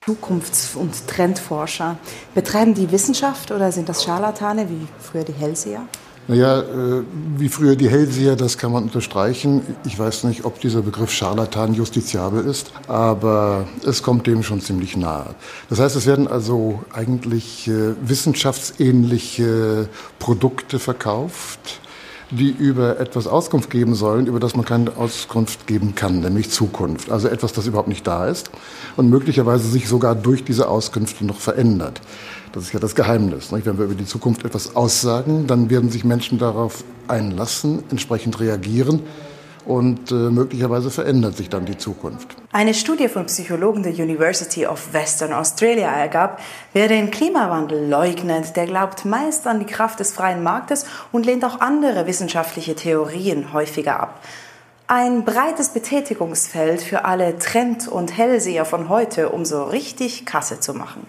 Zukunfts- und Trendforscher. Betreiben die Wissenschaft oder sind das Scharlatane wie früher die Hellseher? Naja, äh, wie früher die Hellseher, das kann man unterstreichen. Ich weiß nicht, ob dieser Begriff Scharlatan justiziabel ist, aber es kommt dem schon ziemlich nahe. Das heißt, es werden also eigentlich äh, wissenschaftsähnliche Produkte verkauft die über etwas Auskunft geben sollen, über das man keine Auskunft geben kann, nämlich Zukunft. Also etwas, das überhaupt nicht da ist und möglicherweise sich sogar durch diese Auskünfte noch verändert. Das ist ja das Geheimnis. Nicht? Wenn wir über die Zukunft etwas aussagen, dann werden sich Menschen darauf einlassen, entsprechend reagieren und äh, möglicherweise verändert sich dann die Zukunft. Eine Studie von Psychologen der University of Western Australia ergab, wer den Klimawandel leugnet, der glaubt meist an die Kraft des freien Marktes und lehnt auch andere wissenschaftliche Theorien häufiger ab. Ein breites Betätigungsfeld für alle Trend- und Hellseher von heute, um so richtig Kasse zu machen.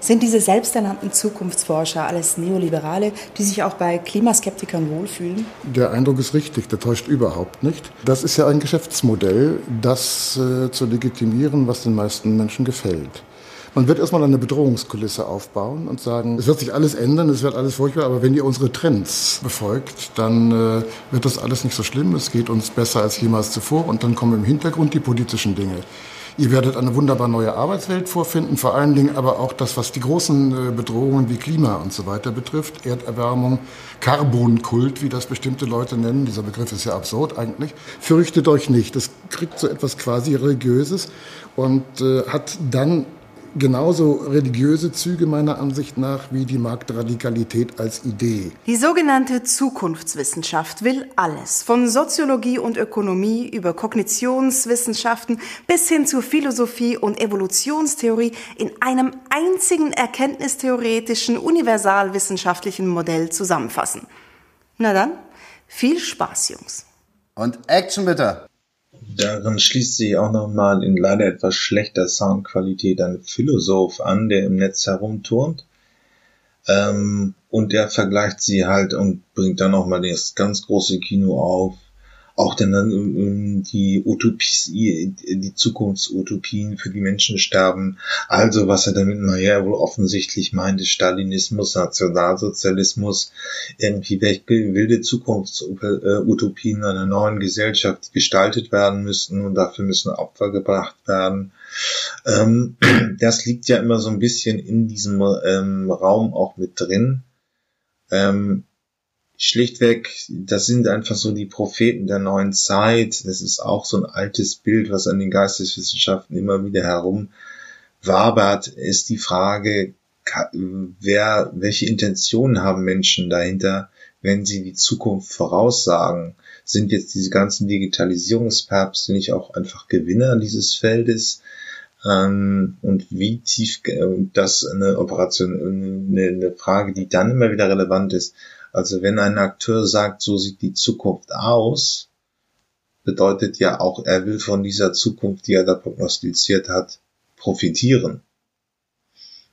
Sind diese selbsternannten Zukunftsforscher alles Neoliberale, die sich auch bei Klimaskeptikern wohlfühlen? Der Eindruck ist richtig, der täuscht überhaupt nicht. Das ist ja ein Geschäftsmodell, das äh, zu legitimieren, was den meisten Menschen gefällt. Man wird erstmal eine Bedrohungskulisse aufbauen und sagen, es wird sich alles ändern, es wird alles furchtbar, aber wenn ihr unsere Trends befolgt, dann äh, wird das alles nicht so schlimm, es geht uns besser als jemals zuvor und dann kommen im Hintergrund die politischen Dinge. Ihr werdet eine wunderbar neue Arbeitswelt vorfinden, vor allen Dingen aber auch das, was die großen äh, Bedrohungen wie Klima und so weiter betrifft, Erderwärmung, Carbonkult, wie das bestimmte Leute nennen, dieser Begriff ist ja absurd eigentlich. Fürchtet euch nicht, das kriegt so etwas quasi religiöses und äh, hat dann genauso religiöse Züge meiner Ansicht nach wie die Marktradikalität als Idee. Die sogenannte Zukunftswissenschaft will alles, von Soziologie und Ökonomie über Kognitionswissenschaften bis hin zu Philosophie und Evolutionstheorie in einem einzigen erkenntnistheoretischen universalwissenschaftlichen Modell zusammenfassen. Na dann, viel Spaß, Jungs. Und Action bitte! Darin schließt sich auch nochmal in leider etwas schlechter Soundqualität ein Philosoph an, der im Netz herumturnt. Ähm, und der vergleicht sie halt und bringt dann nochmal das ganz große Kino auf auch dann ähm, die Utopie, die Zukunftsutopien für die Menschen sterben. Also was er damit mal ja wohl offensichtlich meinte, Stalinismus, Nationalsozialismus, irgendwie welche wilde Zukunftsutopien einer neuen Gesellschaft gestaltet werden müssten und dafür müssen Opfer gebracht werden. Ähm, das liegt ja immer so ein bisschen in diesem ähm, Raum auch mit drin. Ähm, schlichtweg, das sind einfach so die Propheten der neuen Zeit. Das ist auch so ein altes Bild, was an den Geisteswissenschaften immer wieder herum wabert, ist die Frage, wer, welche Intentionen haben Menschen dahinter, wenn sie die Zukunft voraussagen? Sind jetzt diese ganzen Digitalisierungspäpste nicht auch einfach Gewinner dieses Feldes? Ähm, und wie tief, äh, das eine Operation, eine Frage, die dann immer wieder relevant ist, also wenn ein Akteur sagt, so sieht die Zukunft aus, bedeutet ja auch, er will von dieser Zukunft, die er da prognostiziert hat, profitieren.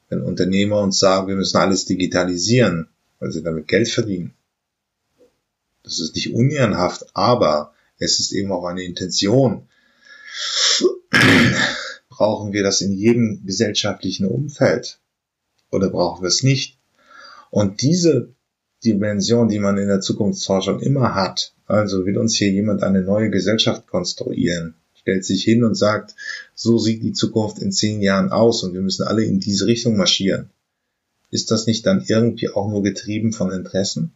Wenn Unternehmer uns sagen, wir müssen alles digitalisieren, weil sie damit Geld verdienen. Das ist nicht unehrenhaft, aber es ist eben auch eine Intention. Brauchen wir das in jedem gesellschaftlichen Umfeld? Oder brauchen wir es nicht? Und diese Dimension, die man in der Zukunftsforschung immer hat. Also will uns hier jemand eine neue Gesellschaft konstruieren, stellt sich hin und sagt, so sieht die Zukunft in zehn Jahren aus und wir müssen alle in diese Richtung marschieren. Ist das nicht dann irgendwie auch nur getrieben von Interessen?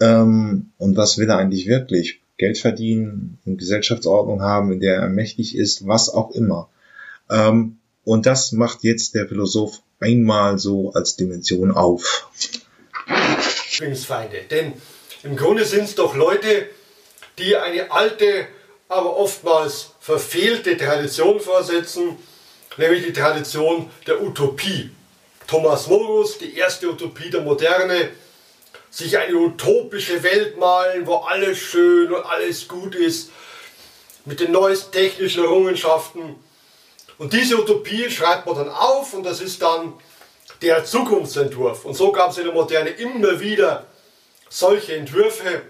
Ähm, und was will er eigentlich wirklich? Geld verdienen, eine Gesellschaftsordnung haben, in der er mächtig ist, was auch immer. Ähm, und das macht jetzt der Philosoph einmal so als Dimension auf. Lieblingsfeinde. Denn im Grunde sind es doch Leute, die eine alte, aber oftmals verfehlte Tradition vorsetzen, nämlich die Tradition der Utopie. Thomas Morus, die erste Utopie der Moderne, sich eine utopische Welt malen, wo alles schön und alles gut ist, mit den neuesten technischen Errungenschaften. Und diese Utopie schreibt man dann auf und das ist dann der Zukunftsentwurf. Und so gab es in der Moderne immer wieder solche Entwürfe,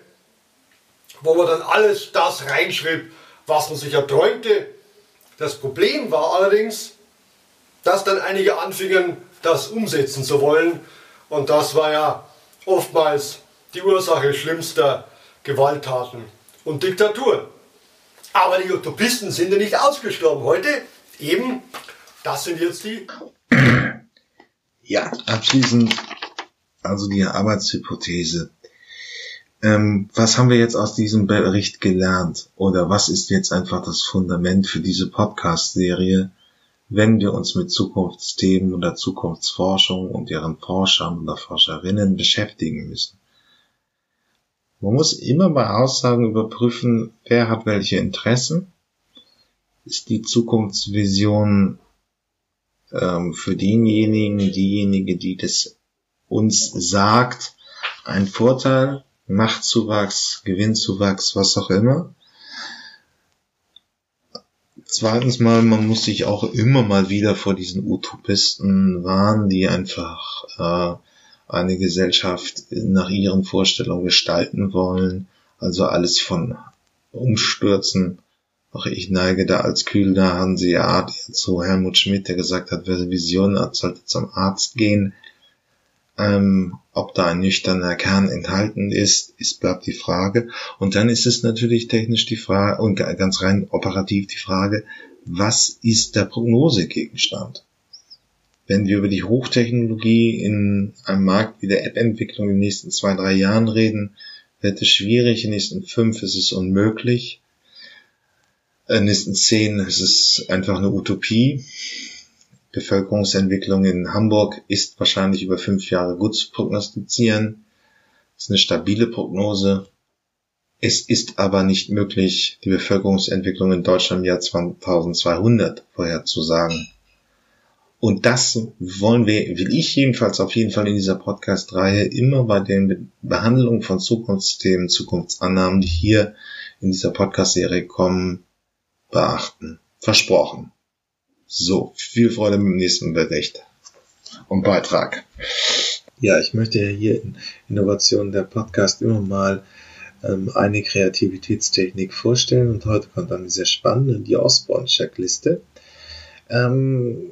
wo man dann alles das reinschrieb, was man sich erträumte. Das Problem war allerdings, dass dann einige anfingen, das umsetzen zu wollen. Und das war ja oftmals die Ursache schlimmster Gewalttaten und Diktaturen. Aber die Utopisten sind ja nicht ausgestorben. Heute eben, das sind jetzt die ja, abschließend also die Arbeitshypothese. Ähm, was haben wir jetzt aus diesem Bericht gelernt? Oder was ist jetzt einfach das Fundament für diese Podcast-Serie, wenn wir uns mit Zukunftsthemen oder Zukunftsforschung und deren Forschern oder Forscherinnen beschäftigen müssen? Man muss immer bei Aussagen überprüfen, wer hat welche Interessen. Ist die Zukunftsvision ähm, für denjenigen, diejenige, die das uns sagt, ein Vorteil, Machtzuwachs, Gewinnzuwachs, was auch immer. Zweitens mal, man muss sich auch immer mal wieder vor diesen Utopisten warnen, die einfach äh, eine Gesellschaft nach ihren Vorstellungen gestalten wollen. Also alles von Umstürzen auch ich neige da als kühler Hanseat zu Helmut Schmidt, der gesagt hat, wer Vision hat, sollte zum Arzt gehen. Ähm, ob da ein nüchterner Kern enthalten ist, ist bleibt die Frage. Und dann ist es natürlich technisch die Frage und ganz rein operativ die Frage, was ist der Prognosegegenstand? Wenn wir über die Hochtechnologie in einem Markt wie der App-Entwicklung in den nächsten zwei, drei Jahren reden, wird es schwierig, in den nächsten fünf ist es unmöglich nächsten zehn ist es einfach eine Utopie. Bevölkerungsentwicklung in Hamburg ist wahrscheinlich über fünf Jahre gut zu prognostizieren. Das ist eine stabile Prognose. Es ist aber nicht möglich, die Bevölkerungsentwicklung in Deutschland im Jahr 2200 vorherzusagen. Und das wollen wir, will ich jedenfalls auf jeden Fall in dieser Podcast-Reihe immer bei den Behandlungen von Zukunftsthemen, Zukunftsannahmen, die hier in dieser Podcast-Serie kommen, beachten. Versprochen. So, viel Freude mit dem nächsten Bericht und Beitrag. Ja, ich möchte ja hier in Innovation der Podcast immer mal ähm, eine Kreativitätstechnik vorstellen und heute kommt eine sehr spannende, die Osborne-Checkliste. Ähm,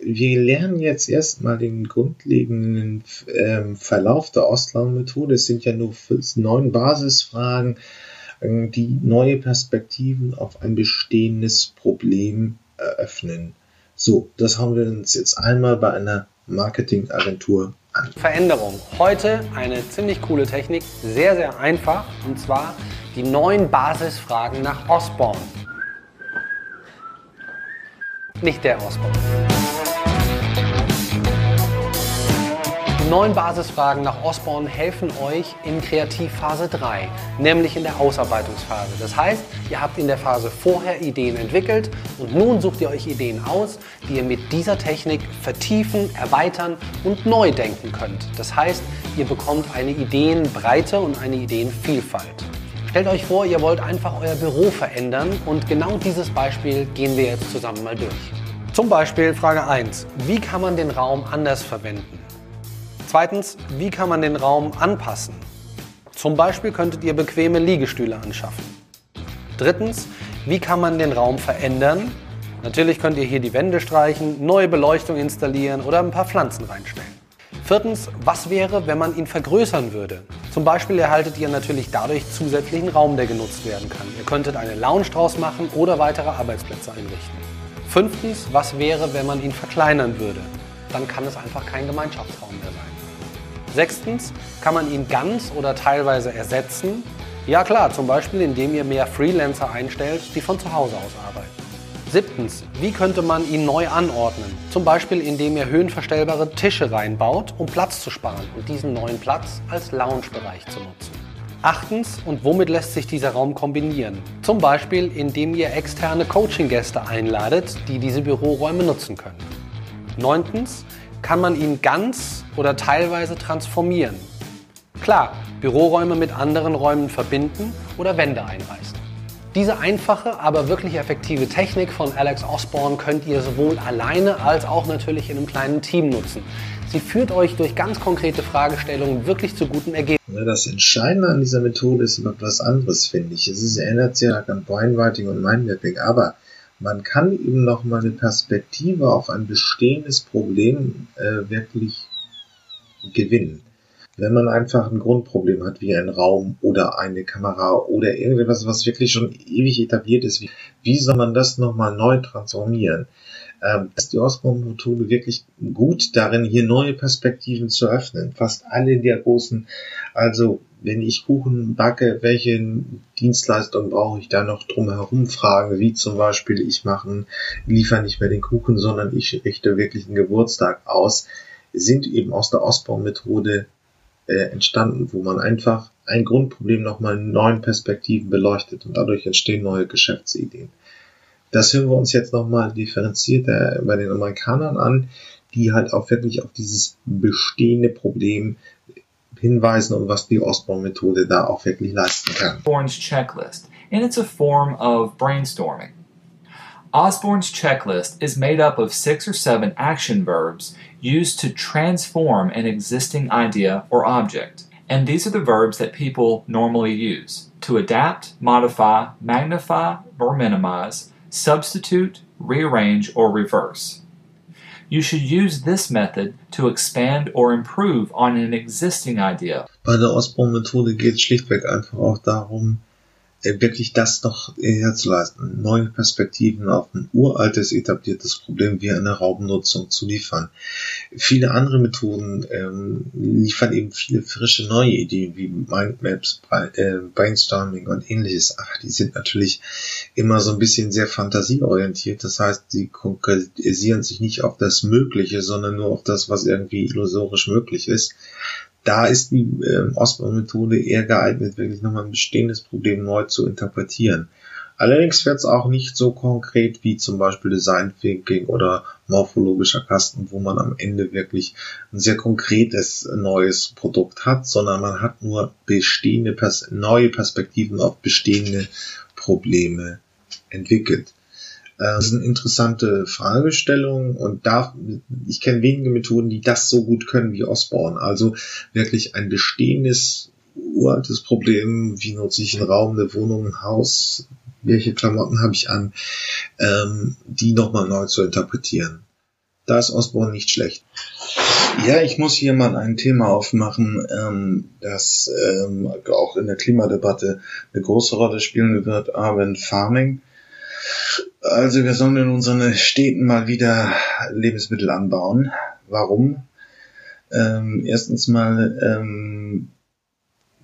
wir lernen jetzt erstmal den grundlegenden ähm, Verlauf der Ostlaun-Methode. Es sind ja nur neun Basisfragen die neue Perspektiven auf ein bestehendes Problem eröffnen. So, das haben wir uns jetzt einmal bei einer Marketingagentur an. Veränderung. Heute eine ziemlich coole Technik, sehr, sehr einfach, und zwar die neun Basisfragen nach Osborne. Nicht der Osborne. Neun Basisfragen nach Osborne helfen euch in Kreativphase 3, nämlich in der Ausarbeitungsphase. Das heißt, ihr habt in der Phase vorher Ideen entwickelt und nun sucht ihr euch Ideen aus, die ihr mit dieser Technik vertiefen, erweitern und neu denken könnt. Das heißt, ihr bekommt eine Ideenbreite und eine Ideenvielfalt. Stellt euch vor, ihr wollt einfach euer Büro verändern und genau dieses Beispiel gehen wir jetzt zusammen mal durch. Zum Beispiel Frage 1. Wie kann man den Raum anders verwenden? Zweitens, wie kann man den Raum anpassen? Zum Beispiel könntet ihr bequeme Liegestühle anschaffen. Drittens, wie kann man den Raum verändern? Natürlich könnt ihr hier die Wände streichen, neue Beleuchtung installieren oder ein paar Pflanzen reinstellen. Viertens, was wäre, wenn man ihn vergrößern würde? Zum Beispiel erhaltet ihr natürlich dadurch zusätzlichen Raum, der genutzt werden kann. Ihr könntet eine Lounge draus machen oder weitere Arbeitsplätze einrichten. Fünftens, was wäre, wenn man ihn verkleinern würde? Dann kann es einfach kein Gemeinschaftsraum mehr sein. Sechstens, kann man ihn ganz oder teilweise ersetzen? Ja klar, zum Beispiel indem ihr mehr Freelancer einstellt, die von zu Hause aus arbeiten. Siebtens, wie könnte man ihn neu anordnen? Zum Beispiel indem ihr höhenverstellbare Tische reinbaut, um Platz zu sparen und diesen neuen Platz als Loungebereich zu nutzen. Achtens, und womit lässt sich dieser Raum kombinieren? Zum Beispiel indem ihr externe Coaching-Gäste einladet, die diese Büroräume nutzen können. Neuntens, kann man ihn ganz oder teilweise transformieren. Klar, Büroräume mit anderen Räumen verbinden oder Wände einreißen. Diese einfache, aber wirklich effektive Technik von Alex Osborne könnt ihr sowohl alleine als auch natürlich in einem kleinen Team nutzen. Sie führt euch durch ganz konkrete Fragestellungen wirklich zu guten Ergebnissen. Das Entscheidende an dieser Methode ist immer was anderes, finde ich. Es ist, erinnert sehr an Brainwriting und Mindmapping, aber man kann eben noch mal eine Perspektive auf ein bestehendes Problem äh, wirklich gewinnen. Wenn man einfach ein Grundproblem hat, wie ein Raum oder eine Kamera oder irgendetwas, was wirklich schon ewig etabliert ist, wie, wie soll man das nochmal neu transformieren? Ähm, ist die Osborne-Methode wirklich gut darin, hier neue Perspektiven zu öffnen. Fast alle der großen, also wenn ich Kuchen backe, welche Dienstleistung brauche ich da noch drumherum fragen, wie zum Beispiel ich mache, liefere nicht mehr den Kuchen, sondern ich richte wirklich einen Geburtstag aus, sind eben aus der Osborne-Methode äh, entstanden, wo man einfach ein Grundproblem nochmal in neuen Perspektiven beleuchtet und dadurch entstehen neue Geschäftsideen. Das hören wir uns jetzt nochmal differenzierter bei den Amerikanern an, die halt auch wirklich auf dieses bestehende Problem hinweisen und was die Osborne-Methode da auch wirklich leisten kann. Osborne's checklist, and it's a form of brainstorming. Osborne's checklist is made up of six or seven action verbs used to transform an existing idea or object. And these are the verbs that people normally use to adapt, modify, magnify, or minimize, substitute, rearrange, or reverse. You should use this method to expand or improve on an existing idea. Bei der Osborne-Methode geht es schlichtweg einfach auch darum, wirklich das noch herzuleisten, neue Perspektiven auf ein uraltes, etabliertes Problem wie eine Raumnutzung zu liefern. Viele andere Methoden ähm, liefern eben viele frische neue Ideen wie Mindmaps, äh, Brainstorming und ähnliches. Ach, die sind natürlich immer so ein bisschen sehr fantasieorientiert. Das heißt, sie konkretisieren sich nicht auf das Mögliche, sondern nur auf das, was irgendwie illusorisch möglich ist da ist die äh, Osborne-Methode eher geeignet, wirklich nochmal ein bestehendes Problem neu zu interpretieren. Allerdings wird es auch nicht so konkret wie zum Beispiel Design Thinking oder morphologischer Kasten, wo man am Ende wirklich ein sehr konkretes neues Produkt hat, sondern man hat nur bestehende neue Perspektiven auf bestehende Probleme entwickelt. Äh, das ist eine interessante Fragestellung und da, ich kenne wenige Methoden, die das so gut können wie Osborne. Also wirklich ein bestehendes, uraltes Problem, wie nutze ich einen Raum, eine Wohnung, ein Haus, welche Klamotten habe ich an, ähm, die nochmal neu zu interpretieren. Da ist Osborne nicht schlecht. Ja, ich muss hier mal ein Thema aufmachen, ähm, das ähm, auch in der Klimadebatte eine große Rolle spielen wird, Urban Farming. Also wir sollen in unseren Städten mal wieder Lebensmittel anbauen. Warum? Ähm, erstens mal ähm,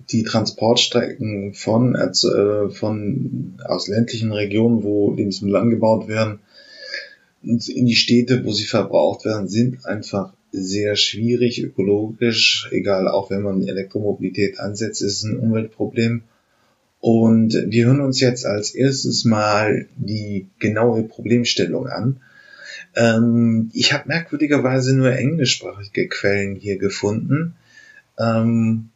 die Transportstrecken von, äh, von aus ländlichen Regionen, wo Lebensmittel angebaut werden, in die Städte, wo sie verbraucht werden, sind einfach sehr schwierig ökologisch, egal auch wenn man Elektromobilität ansetzt, ist es ein Umweltproblem. Und wir hören uns jetzt als erstes mal die genaue Problemstellung an. Ähm, ich habe merkwürdigerweise nur englischsprachige Quellen hier gefunden. Ähm,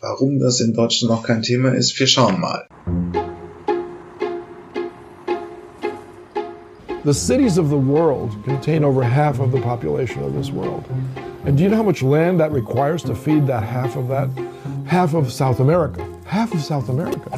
warum das in Deutschland noch kein Thema ist, wir schauen mal. The cities of the world contain over half of the population of this world. And do you know how much land that requires to feed that half of that? Half of South America. Half of South America.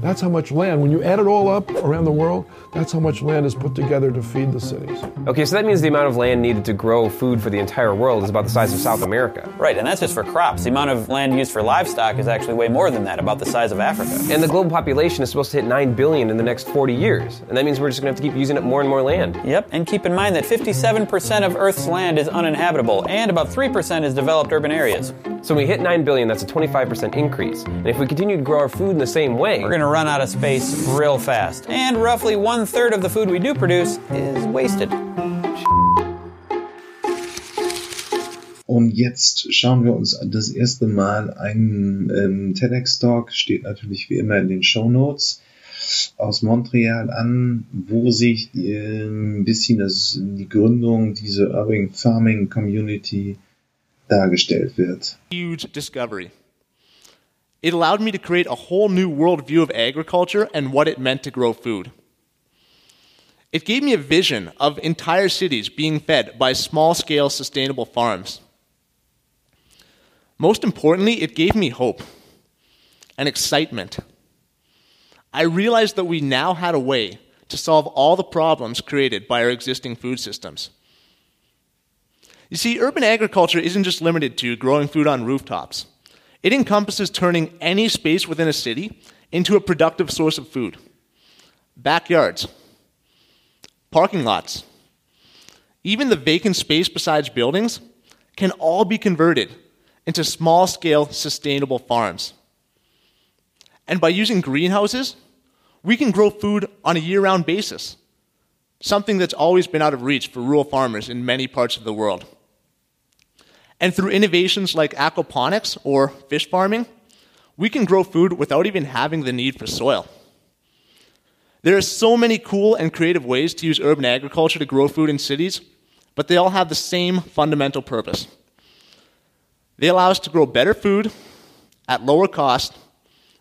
That's how much land, when you add it all up around the world, that's how much land is put together to feed the cities. Okay, so that means the amount of land needed to grow food for the entire world is about the size of South America. Right, and that's just for crops. The amount of land used for livestock is actually way more than that, about the size of Africa. And the global population is supposed to hit 9 billion in the next 40 years. And that means we're just going to have to keep using up more and more land. Yep, and keep in mind that 57% of Earth's land is uninhabitable, and about 3% is developed urban areas. So when we hit 9 billion, that's a 25% increase. And if we continue to grow our food in the same way, we're going to run out of space real fast. And roughly one third of the food we do produce is wasted. Und jetzt schauen wir uns das erste Mal einen ähm, TEDx-Talk, steht natürlich wie immer in den Show Notes, aus Montreal an, wo sich äh, ein bisschen das, die Gründung dieser Urban Farming Community dargestellt wird. Huge discovery. It allowed me to create a whole new worldview of agriculture and what it meant to grow food. It gave me a vision of entire cities being fed by small scale sustainable farms. Most importantly, it gave me hope and excitement. I realized that we now had a way to solve all the problems created by our existing food systems. You see, urban agriculture isn't just limited to growing food on rooftops. It encompasses turning any space within a city into a productive source of food. Backyards, parking lots, even the vacant space besides buildings can all be converted into small scale sustainable farms. And by using greenhouses, we can grow food on a year round basis, something that's always been out of reach for rural farmers in many parts of the world. And through innovations like aquaponics or fish farming, we can grow food without even having the need for soil. There are so many cool and creative ways to use urban agriculture to grow food in cities, but they all have the same fundamental purpose. They allow us to grow better food at lower cost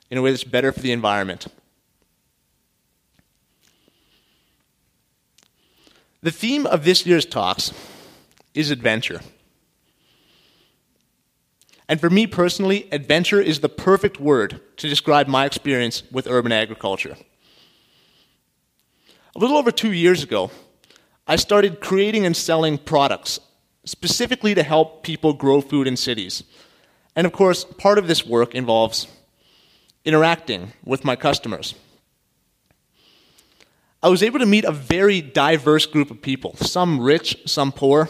in a way that's better for the environment. The theme of this year's talks is adventure. And for me personally, adventure is the perfect word to describe my experience with urban agriculture. A little over two years ago, I started creating and selling products specifically to help people grow food in cities. And of course, part of this work involves interacting with my customers. I was able to meet a very diverse group of people some rich, some poor,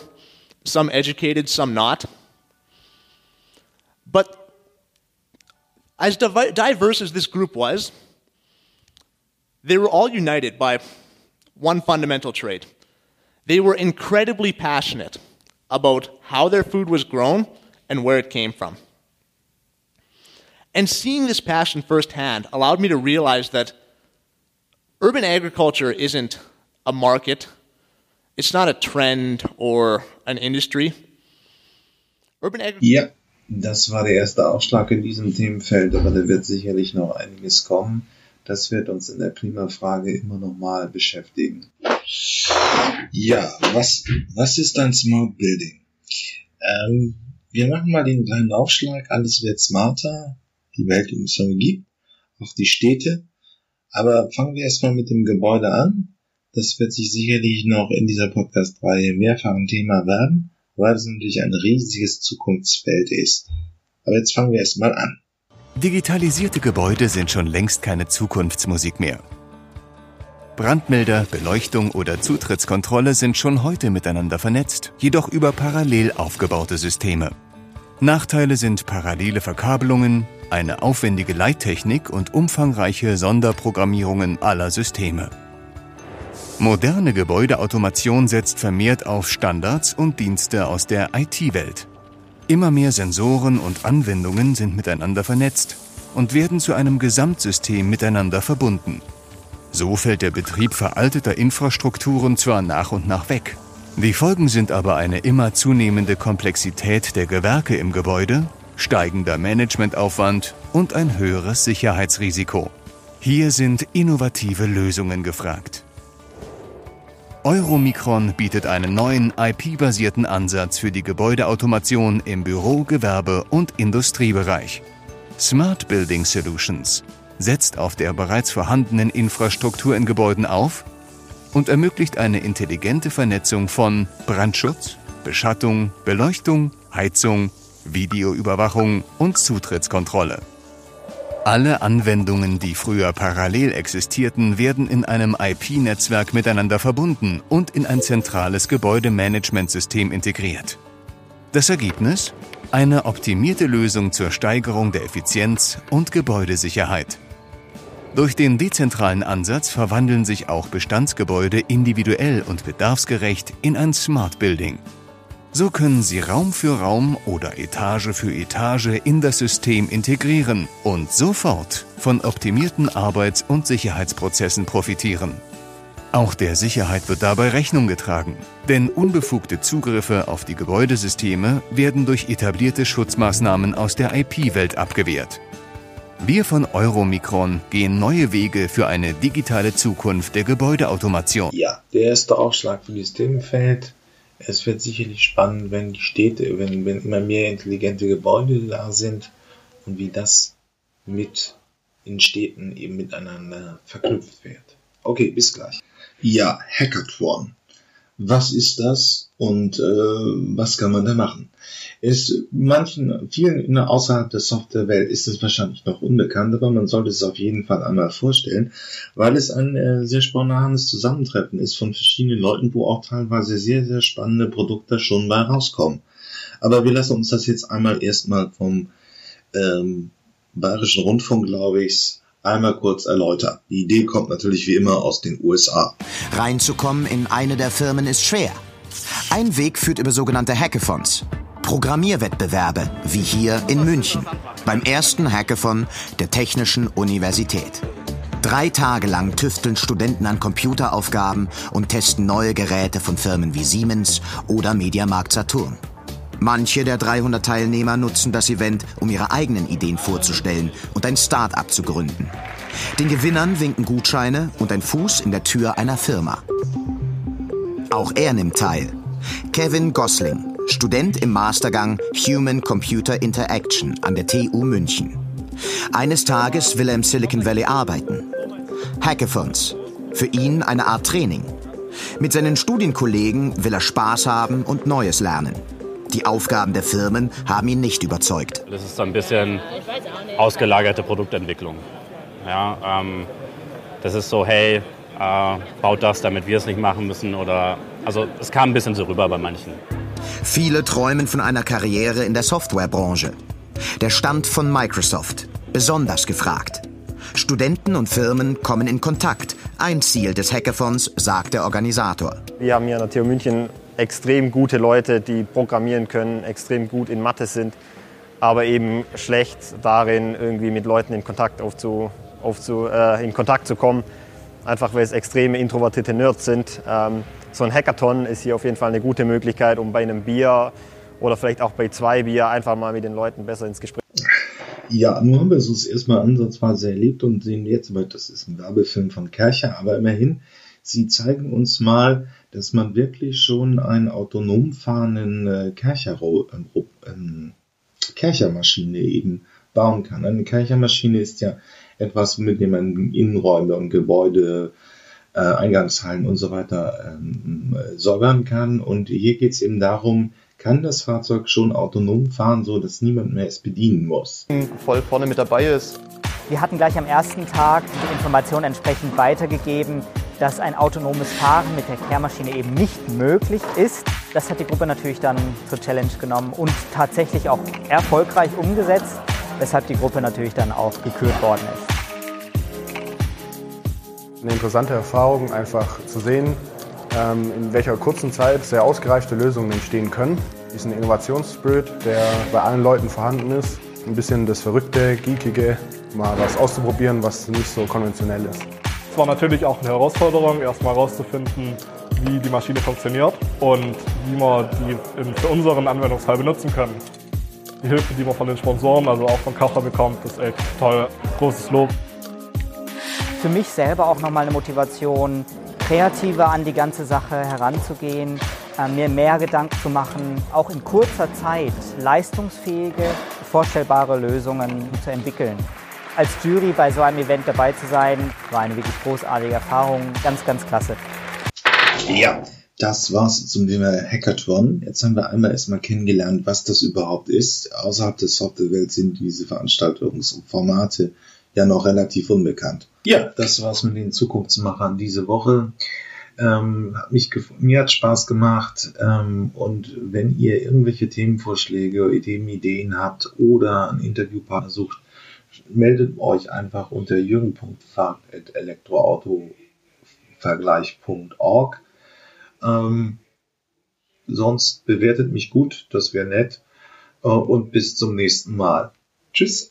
some educated, some not. But as diverse as this group was, they were all united by one fundamental trait. They were incredibly passionate about how their food was grown and where it came from. And seeing this passion firsthand allowed me to realize that urban agriculture isn't a market, it's not a trend or an industry. Urban agriculture. Ja, das war der erste Aufschlag in diesem Themenfeld, aber da wird sicherlich noch einiges kommen. Das wird uns in der Klimafrage immer noch mal beschäftigen. Ja, was, was ist ein Smart Building? Ähm, wir machen mal den kleinen Aufschlag. Alles wird smarter. Die Welt um uns herum gibt. Auch die Städte. Aber fangen wir erstmal mit dem Gebäude an. Das wird sich sicherlich noch in dieser Podcast-Reihe mehrfach ein Thema werden, weil es natürlich ein riesiges Zukunftsfeld ist. Aber jetzt fangen wir erstmal an. Digitalisierte Gebäude sind schon längst keine Zukunftsmusik mehr. Brandmelder, Beleuchtung oder Zutrittskontrolle sind schon heute miteinander vernetzt, jedoch über parallel aufgebaute Systeme. Nachteile sind parallele Verkabelungen, eine aufwendige Leittechnik und umfangreiche Sonderprogrammierungen aller Systeme. Moderne Gebäudeautomation setzt vermehrt auf Standards und Dienste aus der IT-Welt. Immer mehr Sensoren und Anwendungen sind miteinander vernetzt und werden zu einem Gesamtsystem miteinander verbunden. So fällt der Betrieb veralteter Infrastrukturen zwar nach und nach weg. Die Folgen sind aber eine immer zunehmende Komplexität der Gewerke im Gebäude, steigender Managementaufwand und ein höheres Sicherheitsrisiko. Hier sind innovative Lösungen gefragt. Euromikron bietet einen neuen IP-basierten Ansatz für die Gebäudeautomation im Büro-, Gewerbe- und Industriebereich. Smart Building Solutions setzt auf der bereits vorhandenen Infrastruktur in Gebäuden auf und ermöglicht eine intelligente Vernetzung von Brandschutz, Beschattung, Beleuchtung, Heizung, Videoüberwachung und Zutrittskontrolle. Alle Anwendungen, die früher parallel existierten, werden in einem IP-Netzwerk miteinander verbunden und in ein zentrales Gebäudemanagementsystem integriert. Das Ergebnis? Eine optimierte Lösung zur Steigerung der Effizienz und Gebäudesicherheit. Durch den dezentralen Ansatz verwandeln sich auch Bestandsgebäude individuell und bedarfsgerecht in ein Smart Building. So können Sie Raum für Raum oder Etage für Etage in das System integrieren und sofort von optimierten Arbeits- und Sicherheitsprozessen profitieren. Auch der Sicherheit wird dabei Rechnung getragen, denn unbefugte Zugriffe auf die Gebäudesysteme werden durch etablierte Schutzmaßnahmen aus der IP-Welt abgewehrt. Wir von Euromikron gehen neue Wege für eine digitale Zukunft der Gebäudeautomation. Ja, der erste Aufschlag für die fällt. Es wird sicherlich spannend, wenn die Städte, wenn, wenn immer mehr intelligente Gebäude da sind und wie das mit in Städten eben miteinander verknüpft wird. Okay, bis gleich. Ja, Hackathon. Was ist das und äh, was kann man da machen? Ist manchen, vielen außerhalb der Softwarewelt ist es wahrscheinlich noch unbekannt, aber man sollte es auf jeden Fall einmal vorstellen, weil es ein äh, sehr spontanes Zusammentreffen ist von verschiedenen Leuten, wo auch teilweise sehr, sehr spannende Produkte schon bei rauskommen. Aber wir lassen uns das jetzt einmal erstmal vom ähm, Bayerischen Rundfunk, glaube ich, einmal kurz erläutern. Die Idee kommt natürlich wie immer aus den USA. Reinzukommen in eine der Firmen ist schwer. Ein Weg führt über sogenannte Hackathons. Programmierwettbewerbe, wie hier in München, beim ersten Hackathon der Technischen Universität. Drei Tage lang tüfteln Studenten an Computeraufgaben und testen neue Geräte von Firmen wie Siemens oder Mediamarkt Saturn. Manche der 300 Teilnehmer nutzen das Event, um ihre eigenen Ideen vorzustellen und ein Start-up zu gründen. Den Gewinnern winken Gutscheine und ein Fuß in der Tür einer Firma. Auch er nimmt teil. Kevin Gosling, Student im Mastergang Human Computer Interaction an der TU München. Eines Tages will er im Silicon Valley arbeiten. Hackathons. Für ihn eine Art Training. Mit seinen Studienkollegen will er Spaß haben und Neues lernen. Die Aufgaben der Firmen haben ihn nicht überzeugt. Das ist ein bisschen ausgelagerte Produktentwicklung. Ja, ähm, das ist so, hey, äh, baut das, damit wir es nicht machen müssen. Oder also es kam ein bisschen so rüber bei manchen. Viele träumen von einer Karriere in der Softwarebranche. Der Stand von Microsoft, besonders gefragt. Studenten und Firmen kommen in Kontakt. Ein Ziel des Hackathons, sagt der Organisator. Wir haben hier an der TU München extrem gute Leute, die programmieren können, extrem gut in Mathe sind, aber eben schlecht darin, irgendwie mit Leuten in Kontakt, aufzu, aufzu, äh, in Kontakt zu kommen. Einfach weil es extreme introvertierte Nerds sind. Ähm, so ein Hackathon ist hier auf jeden Fall eine gute Möglichkeit, um bei einem Bier oder vielleicht auch bei zwei Bier einfach mal mit den Leuten besser ins Gespräch ja, nun haben wir es uns erstmal ansatzweise erlebt und sehen jetzt, weil das ist ein Werbefilm von Kercher, aber immerhin, sie zeigen uns mal, dass man wirklich schon einen autonom fahrenden äh, Kercher, äh, äh, Kerchermaschine eben bauen kann. Eine Kerchermaschine ist ja etwas, mit dem man Innenräume und Gebäude, äh, Eingangshallen und so weiter ähm, säubern kann. Und hier geht es eben darum, kann das Fahrzeug schon autonom fahren, so dass niemand mehr es bedienen muss. Voll vorne mit dabei ist. Wir hatten gleich am ersten Tag die Information entsprechend weitergegeben, dass ein autonomes Fahren mit der Kehrmaschine eben nicht möglich ist. Das hat die Gruppe natürlich dann zur Challenge genommen und tatsächlich auch erfolgreich umgesetzt, weshalb die Gruppe natürlich dann auch gekürt worden ist. Eine interessante Erfahrung, einfach zu sehen, ähm, in welcher kurzen Zeit sehr ausgereifte Lösungen entstehen können. Diesen Innovationsspirit, der bei allen Leuten vorhanden ist. Ein bisschen das Verrückte, Geekige, mal was auszuprobieren, was nicht so konventionell ist. Es war natürlich auch eine Herausforderung, erstmal herauszufinden, wie die Maschine funktioniert und wie wir die für unseren Anwendungsfall benutzen können. Die Hilfe, die man von den Sponsoren, also auch von Kacher bekommt, ist echt toll. Großes Lob. Für mich selber auch nochmal eine Motivation, kreativer an die ganze Sache heranzugehen, äh, mir mehr Gedanken zu machen, auch in kurzer Zeit leistungsfähige, vorstellbare Lösungen zu entwickeln. Als Jury bei so einem Event dabei zu sein, war eine wirklich großartige Erfahrung. Ganz, ganz klasse. Ja, das war's zum Thema Hackathon. Jetzt haben wir einmal erstmal kennengelernt, was das überhaupt ist. Außerhalb der Softwarewelt sind diese Veranstaltungsformate ja noch relativ unbekannt. Ja, das war's mit den Zukunftsmachern diese Woche. Ähm, hat mich mir hat Spaß gemacht ähm, und wenn ihr irgendwelche Themenvorschläge, Ideen, Ideen habt oder einen Interviewpartner sucht, meldet euch einfach unter jürgen.fahrt.elektroautovergleich.org. Ähm, sonst bewertet mich gut, das wäre nett. Äh, und bis zum nächsten Mal. Tschüss.